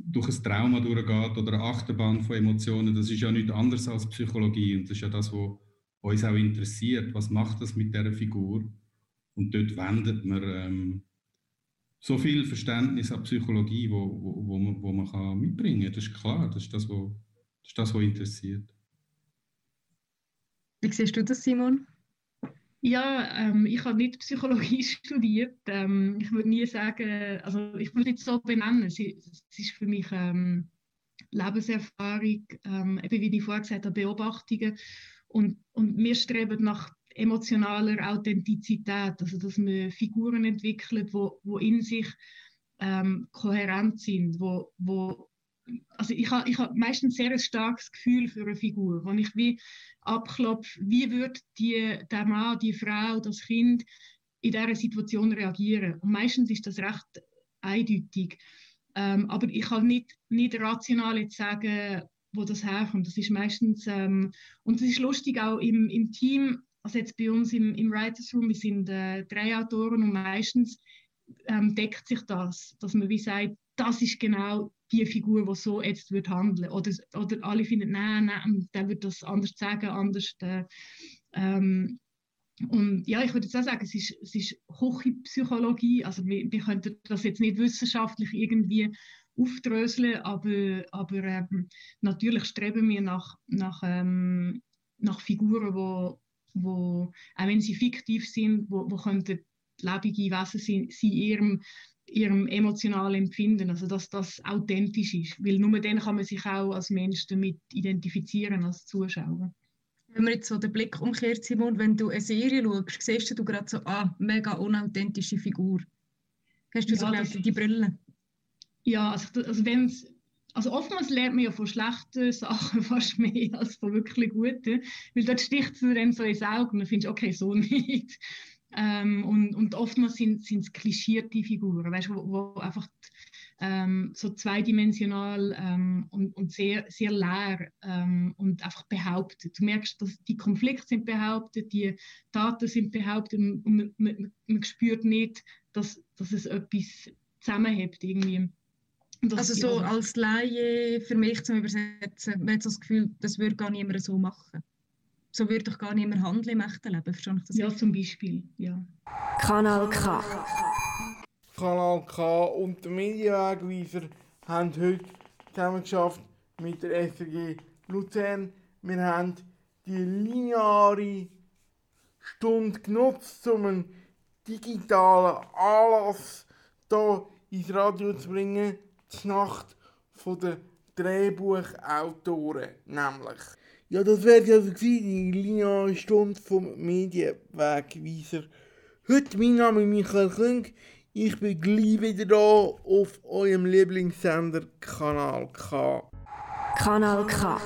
durch ein Trauma durchgeht oder eine Achterbahn von Emotionen, das ist ja nichts anderes als Psychologie und das ist ja das, was uns auch interessiert. Was macht das mit dieser Figur? Und dort wendet man ähm, so viel Verständnis an Psychologie, wo, wo, wo, man, wo man kann mitbringen kann. Das ist klar, das ist das, was, das ist das, was interessiert. Wie siehst du das, Simon? Ja, ähm, ich habe nicht Psychologie studiert. Ähm, ich würde nie sagen, also ich würde es so benennen. Es, ist für mich ähm, Lebenserfahrung, ähm, eben wie ich vorher gesagt habe, Beobachtungen. Und, und wir streben nach emotionaler Authentizität, also dass man Figuren entwickelt, wo, wo in sich ähm, kohärent sind, wo, wo also ich habe ich hab meistens sehr ein starkes Gefühl für eine Figur, wenn ich wie abklopfe, wie würde die, der Mann, die Frau, das Kind in dieser Situation reagieren. Und meistens ist das recht eindeutig. Ähm, aber ich kann nicht, nicht rational jetzt sagen, wo das herkommt. Das ist meistens, ähm, und es ist lustig auch im, im Team, also jetzt bei uns im, im Writers Room, wir sind äh, drei Autoren und meistens ähm, deckt sich das, dass man wie sagt, das ist genau die Figur, die so jetzt wird handeln oder oder alle finden, nein, nein, der wird das anders sagen, anders. Äh, ähm, und ja, ich würde jetzt auch sagen, es ist, es ist Küchenpsychologie, also wir, wir könnten das jetzt nicht wissenschaftlich irgendwie aufdröseln, aber, aber ähm, natürlich streben wir nach, nach, ähm, nach Figuren, wo, wo, auch wenn sie fiktiv sind, wo, wo könnten lebende Wesen sein, in ihrem ihrem emotionalen Empfinden, also dass das authentisch ist, weil nur dann kann man sich auch als Mensch damit identifizieren, als Zuschauer. Wenn man jetzt so den Blick umkehrt, Simon, wenn du eine Serie schaust, siehst du gerade so, ah, mega unauthentische Figur. Hast du ja, so die Brille? Ja, also, also wenn also oftmals lernt man ja von schlechten Sachen fast mehr als von wirklich guten, weil dort sticht es dann so ins Auge und dann findest du, okay, so nicht. Ähm, und, und oftmals sind es klischierte Figuren, weißt, wo, wo einfach ähm, so zweidimensional ähm, und, und sehr, sehr leer ähm, und einfach behauptet. Du merkst, dass die Konflikte sind behauptet, die Daten sind behauptet und man, man, man spürt nicht, dass, dass es etwas zusammenhält irgendwie. Also so als Laie für mich zum Übersetzen, man hat so das Gefühl, das würde gar niemand so machen so würde doch gar nicht mehr handeln im echten Leben. Verstehe ich das ja, richtig? zum Beispiel. Ja. Kanal K. Kanal K und der Medienwegweiser haben heute zusammen geschafft mit der SRG Luzern. Wir haben die lineare Stunde genutzt, um einen digitalen Anlass hier ins Radio zu bringen. Die Nacht der Drehbuchautoren nämlich. Ja, das wäre also die lineare Stunde vom Medienwegweiser. Heute mein Name ist Michael Kling. Ich bin gleich wieder da auf eurem Lieblingssender Kanal K. Kanal K.